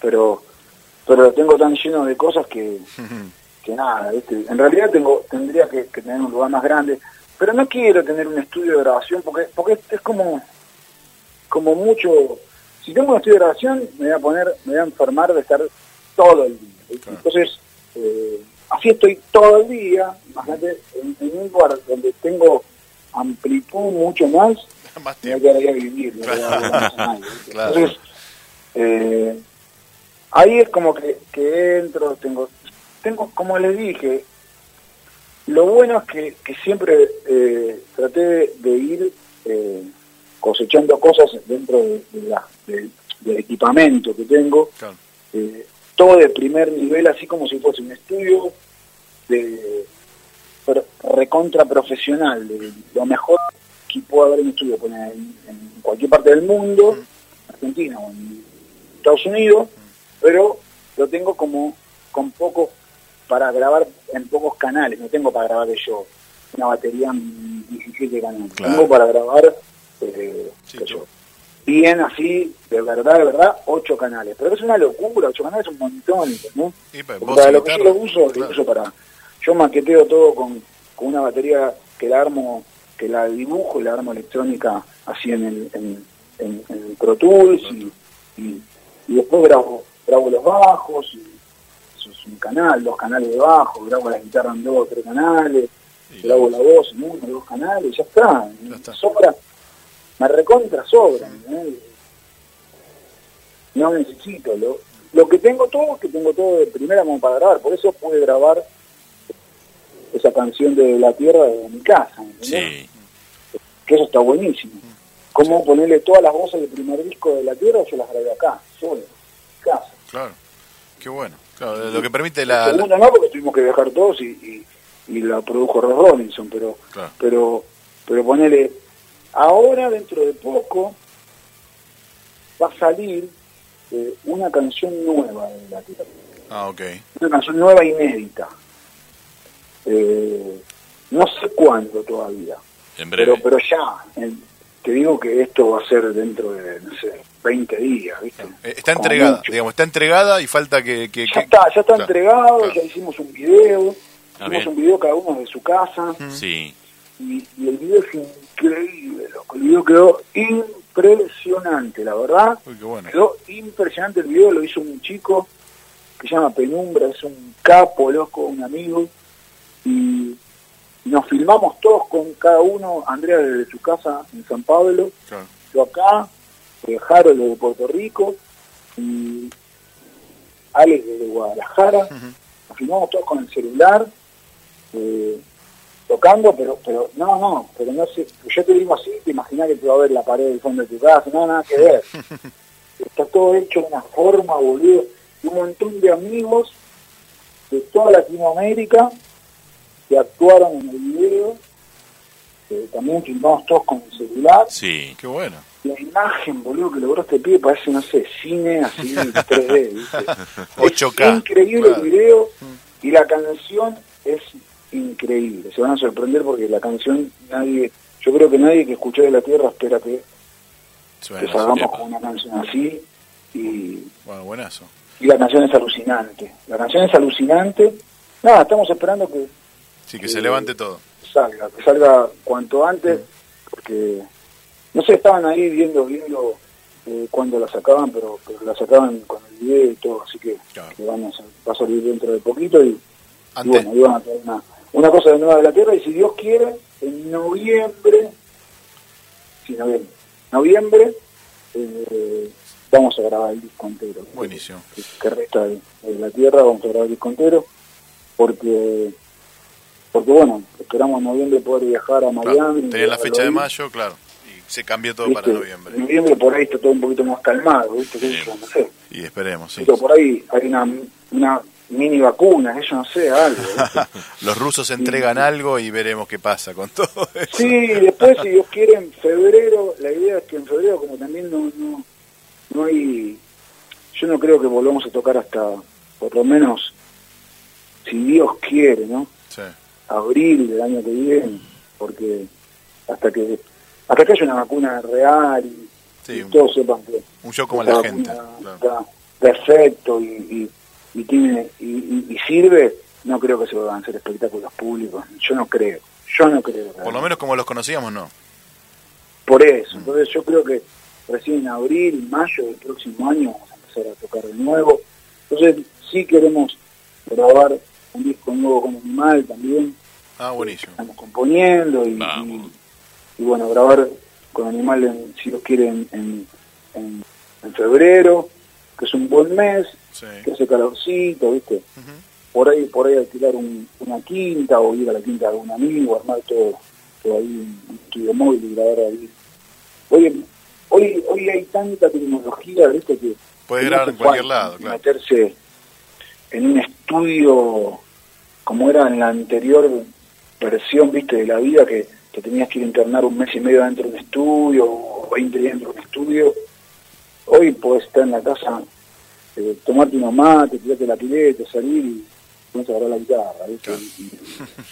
pero pero lo tengo tan lleno de cosas que, que nada, ¿viste? en realidad tengo tendría que, que tener un lugar más grande, pero no quiero tener un estudio de grabación porque porque es, es como como mucho, si tengo un estudio de grabación me voy a poner, me voy a enfermar de estar todo el día, entonces eh, así estoy todo el día, imagínate, en, en un lugar donde tengo amplitud mucho más, Más me voy a quedar ahí a vivir, me voy a quedar más a nadie, ¿viste? Claro. Entonces, eh, ahí es como que, que entro, tengo, tengo, como les dije, lo bueno es que, que siempre eh, traté de, de ir eh, cosechando cosas dentro de, de la- de- del equipamiento que tengo, Claro. eh, todo de primer nivel, así como si fuese un estudio de recontra profesional, de lo mejor que pueda haber un estudio poner en, en cualquier parte del mundo, Argentina o en Estados Unidos, pero lo tengo como con poco para grabar en pocos canales, no tengo para grabar yo una batería en 17 canales, Claro. tengo para grabar eh, Sí, yo- bien así, de verdad, de verdad, ocho canales, pero es una locura, ocho canales es un montón, ¿no? Pues, para lo que yo lo uso, lo uso para. Yo maqueteo todo con, con una batería que la armo, que la dibujo y la armo electrónica así en el, en, en, en Pro Tools y, y, y después grabo, grabo los bajos, y eso es un canal, dos canales de bajo, grabo la guitarra en dos o tres canales, Y grabo la voz en uno dos canales, ya está. Ya está. Sobra, me recontra sobra. ¿eh? No necesito. Lo, lo que tengo todo es que tengo todo de primera como para grabar. Por eso pude grabar esa canción de La Tierra de mi casa. Sí. Que eso está buenísimo. Cómo ponerle todas las voces del primer disco de La Tierra, yo las grabé acá, solo, en mi casa. Claro. Qué bueno. Claro, lo que permite la... la- Segundo no, porque tuvimos que viajar todos y, y, y la produjo Ross Robinson, pero Claro. pero pero ponele, ahora dentro de poco va a salir eh, una canción nueva de la tierra, Ah, ok. una canción nueva inédita. Eh, no sé cuándo todavía, En breve. pero pero ya, en- te digo que esto va a ser dentro de, no sé, 20 días, ¿viste? Eh, Está Como entregada, mucho. digamos, está entregada y falta que... que- Ya que- está, ya está Claro, entregado, claro. ya hicimos un video, Ah, hicimos bien. un video cada uno de su casa, Sí. y, y el video es increíble, loco. El video quedó impresionante, la verdad. Uy, qué bueno. Quedó impresionante el video, lo hizo un chico que se llama Penumbra, es un capo, loco, un amigo. Y nos filmamos todos con cada uno, Andrea desde su casa en San Pablo, Claro. yo acá, eh, Harold de Puerto Rico y Alex de Guadalajara. Nos filmamos todos con el celular, eh, tocando, pero pero no, no, pero no sé, yo te digo así, te imaginas que te va a ver la pared del fondo de tu casa, no, nada que ver. Está todo hecho de una forma, boludo. Y un montón de amigos de toda Latinoamérica que actuaron en el video. Eh, también filmamos todos con el celular Sí. Qué bueno. la imagen, boludo, que logró este pibe parece, no sé, cine así 3D, ¿viste? 8K, Es increíble claro. el video y la canción es increíble. Se van a sorprender porque la canción, nadie, yo creo que nadie que escuchó de la Tierra espera que, que salgamos con una canción así y, Bueno, buenazo. y la canción es alucinante. La canción es alucinante. Nada, estamos esperando que Sí, que se levante todo. salga, que salga cuanto antes, porque no sé, estaban ahí viendo, viendo eh, cuándo la sacaban, pero, pero la sacaban con el video y todo, así que, Claro. que sal- va a salir dentro de poquito y, y Antes, bueno, ahí van a traer una, una cosa de nueva de la Tierra y si Dios quiere, en noviembre, sí, noviembre, noviembre, eh, vamos a grabar el disco entero. Buenísimo. Que, que resta de, de la Tierra, vamos a grabar el disco entero, porque porque bueno, esperamos en noviembre poder viajar a claro, Miami. tenía la fecha de mayo, claro. Y se cambió todo ¿viste? para noviembre. En noviembre por ahí está todo un poquito más calmado, ¿viste? No sé. Y esperemos, sí. Pero por ahí hay una, una mini vacuna, que yo no sé, algo. Los rusos entregan algo y veremos qué pasa con todo eso. Sí, después si Dios quiere en febrero, la idea es que en febrero como también no, no, no hay, yo no creo que volvamos a tocar hasta, por lo menos, si Dios quiere, ¿no? Sí. Abril del año que viene, porque hasta que hasta que haya una vacuna real y, Sí, y un- todos sepan que Un show como la gente. claro. da, da efecto y, y, y tiene y, y- y sirve, no creo que se van a hacer espectáculos públicos, yo no creo, yo no creo. Por lo menos como los conocíamos, no. Por eso, entonces yo creo que recién en abril, mayo del próximo año vamos a empezar a tocar de nuevo. Entonces sí queremos grabar un disco nuevo con Animal también, Ah, buenísimo. estamos componiendo y, y, y bueno, grabar con Animal, en, si lo quieren, en, en, en febrero, que es un buen mes, Sí. que hace calorcito, ¿viste? Por ahí, por ahí alquilar un- una quinta o ir a la quinta de algún amigo, armar todo, todo ahí, un un estudio móvil y grabar ahí. Hoy, hoy, hoy hay tanta tecnología, ¿viste? Que Puede que grabar en cualquier lado, claro. Meterse en un estudio como era en la anterior versión, ¿viste? De la vida, que, que tenías que ir a internar un mes y medio dentro de un estudio o 20 días dentro de un estudio. Hoy podés estar en la casa, eh, tomarte unos mates, tirarte la pileta, salir y a agarrar la guitarra, ¿viste? Claro.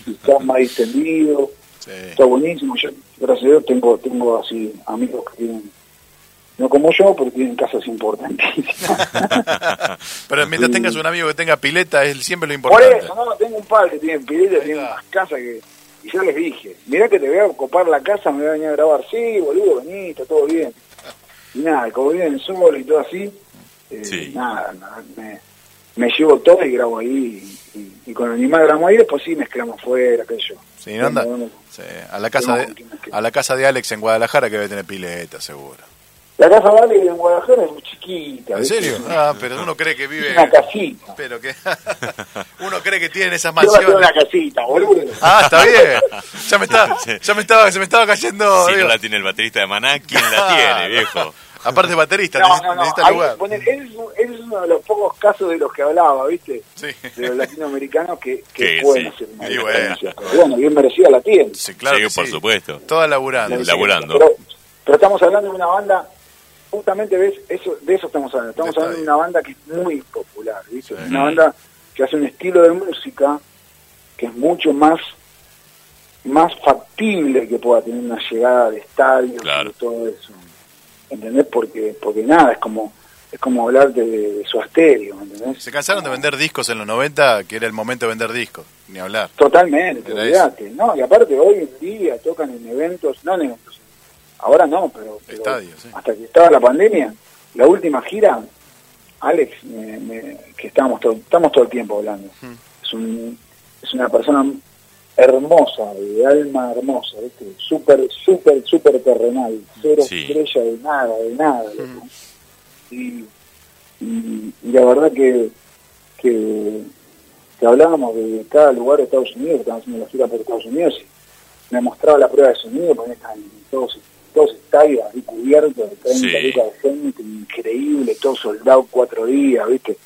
Y, estás más distendido, Sí. está buenísimo. Yo, gracias a Dios, tengo, tengo así amigos que tienen, no como yo, pero tienen casas importantísimas. Pero mientras Sí. tengas un amigo que tenga pileta, es siempre lo Por importante. eso, no, tengo un par que tienen pileta, está. unas casas que... Y yo les dije, mirá que te voy a copar la casa, me voy a venir a grabar. Sí, boludo, vení, está todo bien. Y nada, como viven solo y todo así, eh, Sí. nada, nada, me, me llevo todo y grabo ahí. Y, y- y con Animal grabamos ahí, después sí mezclamos fuera, qué yo. Sí, ¿no anda? Sí, A la casa de, a la casa de Alex en Guadalajara que debe tener pileta, seguro. La casa de Ale en Guadalajara es muy chiquita. ¿En ¿viste? serio? Ah, pero uno cree que Es vive... una casita. Pero que... uno cree que tienen esas Yo mansiones. una casita, boludo. Ah, está bien. Ya me está, ya me estaba, se me estaba cayendo. Si digo. no la tiene el baterista de Maná, ¿quién la tiene, viejo? Aparte de baterista, No, no, no. necesita ahí, lugar. poner- él, es, un- él es uno de los pocos casos de los que hablaba, ¿viste? Sí. De los latinoamericanos que, que pueden sí. hacer una Y bueno. Pero bueno, bien merecida la tiene. Sí, claro Sí, que por sí. supuesto. Toda laburando. La- laburando. Pero, pero estamos hablando de una banda, justamente ves, eso, de eso estamos hablando. Estamos hablando de una banda que es muy popular, ¿viste? Sí. Una banda que hace un estilo de música que es mucho más más factible que pueda tener una llegada de estadios Claro. y todo eso. ¿Entendés? Porque porque nada, es como es como hablar de, de su ¿entendés? Se cansaron de vender discos en los 90, que era el momento de vender discos. Ni hablar. Totalmente, ¿no? Y aparte hoy en día tocan en eventos, no en eventos, ahora no, pero, pero sí. hasta que estaba la pandemia, la última gira, Alex, me- me- que estábamos todo, estamos todo el tiempo hablando, es, un, es una persona hermosa, de alma hermosa, ¿viste? súper, súper, súper terrenal, cero Sí. estrella de nada, de nada. loco. Y, y, y la verdad que, que, que hablábamos de cada lugar de Estados Unidos, que estábamos haciendo la gira por Estados Unidos, y me mostraba la prueba de sonido, porque están todos, todos estadios ahí cubiertos de 30 Sí. lucas de gente, increíble, todo soldado cuatro días, ¿viste?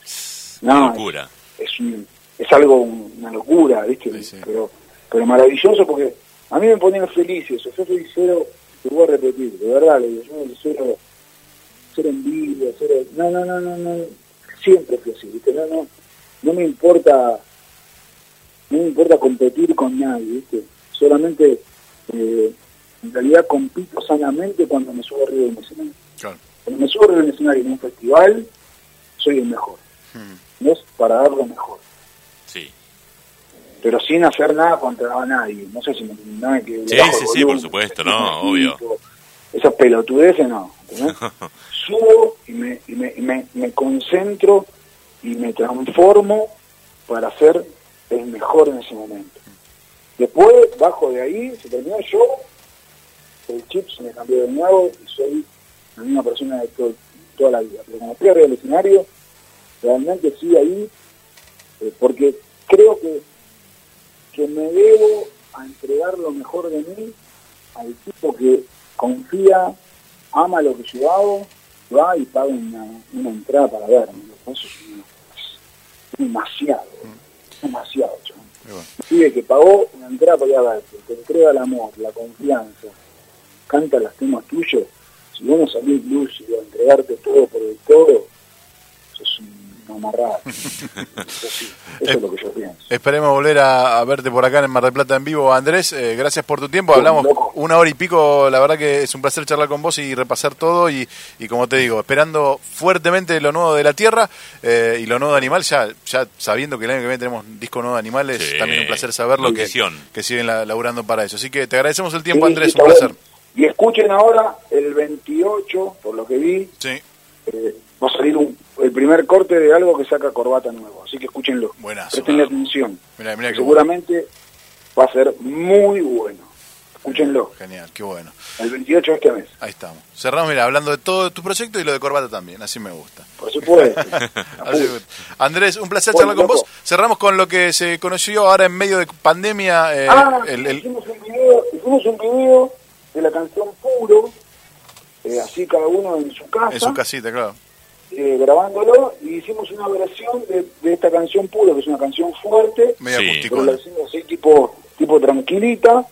Una No, locura. es, un- es algo, un- una locura, ¿viste? Sí, sí. Pero, pero maravilloso porque a mí me ponían feliz eso. Yo soy cero, te voy a repetir, de verdad, le digo, yo cero, cero envidia, cero, no, no, no, no, no, siempre fui así, ¿viste? No, no, no me importa, no me importa competir con nadie, ¿viste? Solamente, eh, en realidad compito sanamente cuando me subo arriba de un escenario. Claro. Cuando me subo arriba de un escenario en un festival, soy el mejor. Mm. No es para dar lo mejor. Sí. pero sin hacer nada contra nadie. No sé si me no, que le Sí, sí, sí, por supuesto, que no, obvio. Esas pelotudeces no. Subo y, me, y me, y me, me concentro y me transformo para ser el mejor en ese momento. Después, bajo de ahí, se terminó yo, el chip se me cambió de nuevo y soy la misma persona de todo- toda la vida. Pero como estoy arriba del escenario, realmente sí ahí, eh, porque creo que, que me debo a entregar lo mejor de mí al tipo que confía, ama lo que yo hago, va y paga una, una entrada para verme. Eso es, demasiado, demasiado. Y bueno. Que pagó una entrada para ir a verte, te entrega el amor, la confianza, canta los temas tuyos, si vos no salís lúcido a entregarte todo por el todo, eso es una amarrada. Eso sí, eso es lo que yo pienso. Esperemos volver a, a verte por acá en Mar del Plata en vivo. Andrés, eh, gracias por tu tiempo. Hablamos loco. una hora y pico. La verdad que es un placer charlar con vos y repasar todo. Y, y como te digo, esperando fuertemente lo nuevo de la Tierra eh, y lo nuevo de Animal. Ya, ya sabiendo que el año que viene tenemos un disco nuevo de Animales, Sí. también un placer saberlo que, que siguen la- laburando para eso. Así que te agradecemos el tiempo, Sí, Andrés. sí, Un placer. Y escuchen ahora, el 28, por lo que vi, Sí, eh, va a salir un- el primer corte de algo que saca Corbata Nuevo. Así que escúchenlo. Buenazo. Prestenle atención. Mirá, mirá qué Seguramente va a ser muy bueno. Escúchenlo. Genial, qué bueno. El 28 de este mes. Ahí estamos. Cerramos, mira, hablando de todo tu proyecto y lo de Corbata también. Así me gusta. Por supuesto. Andrés, un placer charlar con vos. Cerramos con lo que se conoció ahora en medio de pandemia. eh, ah, el, el- hicimos, un video, hicimos un video de la canción Puro, eh, así cada uno en su casa. en su casita, claro. eh, grabándolo y hicimos una versión de, de esta canción Puro, que es una canción fuerte, Medio Sí. acústico. pero la hicimos así tipo, tipo tranquilita.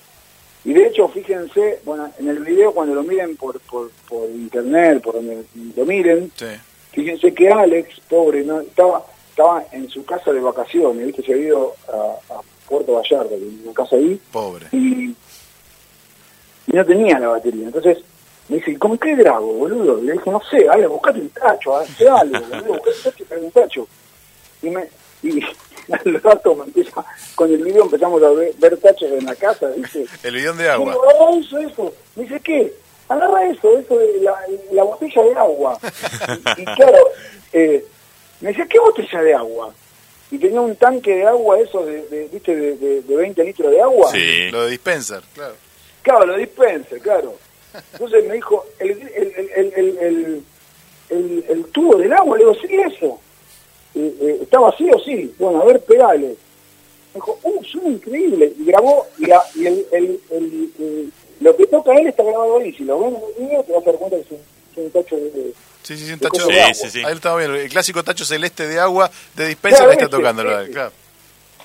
Y de hecho, fíjense, bueno, en el video cuando lo miren por, por, por internet, por donde lo miren, Sí. fíjense que Alex, pobre, no estaba estaba en su casa de vacaciones, ¿viste? Se había ido a, a Puerto Vallarta, tiene una casa ahí, Pobre. y, y no tenía la batería. Entonces me dice, ¿cómo qué grabo, boludo? Y le dije, no sé, Ale, buscate un tacho, hace algo, boludo, buscate un tacho, trae un tacho. Y, me, y al rato me empieza, con el video empezamos a ver, ver tachos en la casa, ¿viste? El bidón de Y agua. digo, agarra eso, eso. Me dice, ¿qué? Agarra eso, eso de la, la botella de agua. y, y claro, eh, me decía, ¿qué botella de agua? Y tenía un tanque de agua, eso, de, de, ¿viste? De, de, de 20 litros de agua. Sí. Lo de dispenser, claro. Claro, lo dispense, claro. Entonces me dijo, el, el, el, el, el, el, el- el tubo del agua, le digo, sí, eso. Eh, eh, ¿Está vacío? Sí. Bueno, a ver, pegale. Me dijo, uh, suena increíble. Y grabó, y, la- y el, el, el- el- lo que toca él está grabado ahí. Si lo ven en el video, te vas a dar cuenta que es un, es un tacho de... Sí, sí, sí, un tacho de de agua. Sí, sí. Ahí lo estaba viendo. El clásico tacho celeste de agua de dispenser Claro, que está ese, tocándolo. ese. Claro.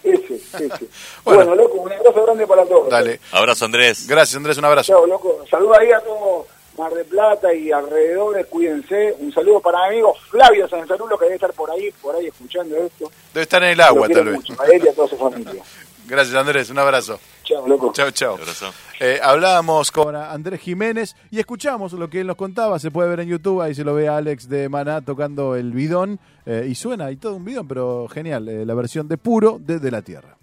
Ese, ese. Bueno. bueno. loco, un abrazo grande para todos. Dale. Abrazo, Andrés. Gracias, Andrés. Un abrazo. Chao, loco. Saludos ahí a todos Mar de Plata y alrededores, cuídense. Un saludo para mi amigo Flavio Sanzarulo, que debe estar por ahí, por ahí escuchando esto. Debe estar en el agua, tal vez. mucho, a él y a toda su familia. Gracias, Andrés. Un abrazo. Chao, loco. Chao. Eh, hablábamos con con Andrés Jiménez y escuchamos lo que él nos contaba. Se puede ver en YouTube, ahí se lo ve a Alex de Maná tocando el bidón eh, y suena y todo un bidón, pero genial, eh, la versión de puro desde la tierra.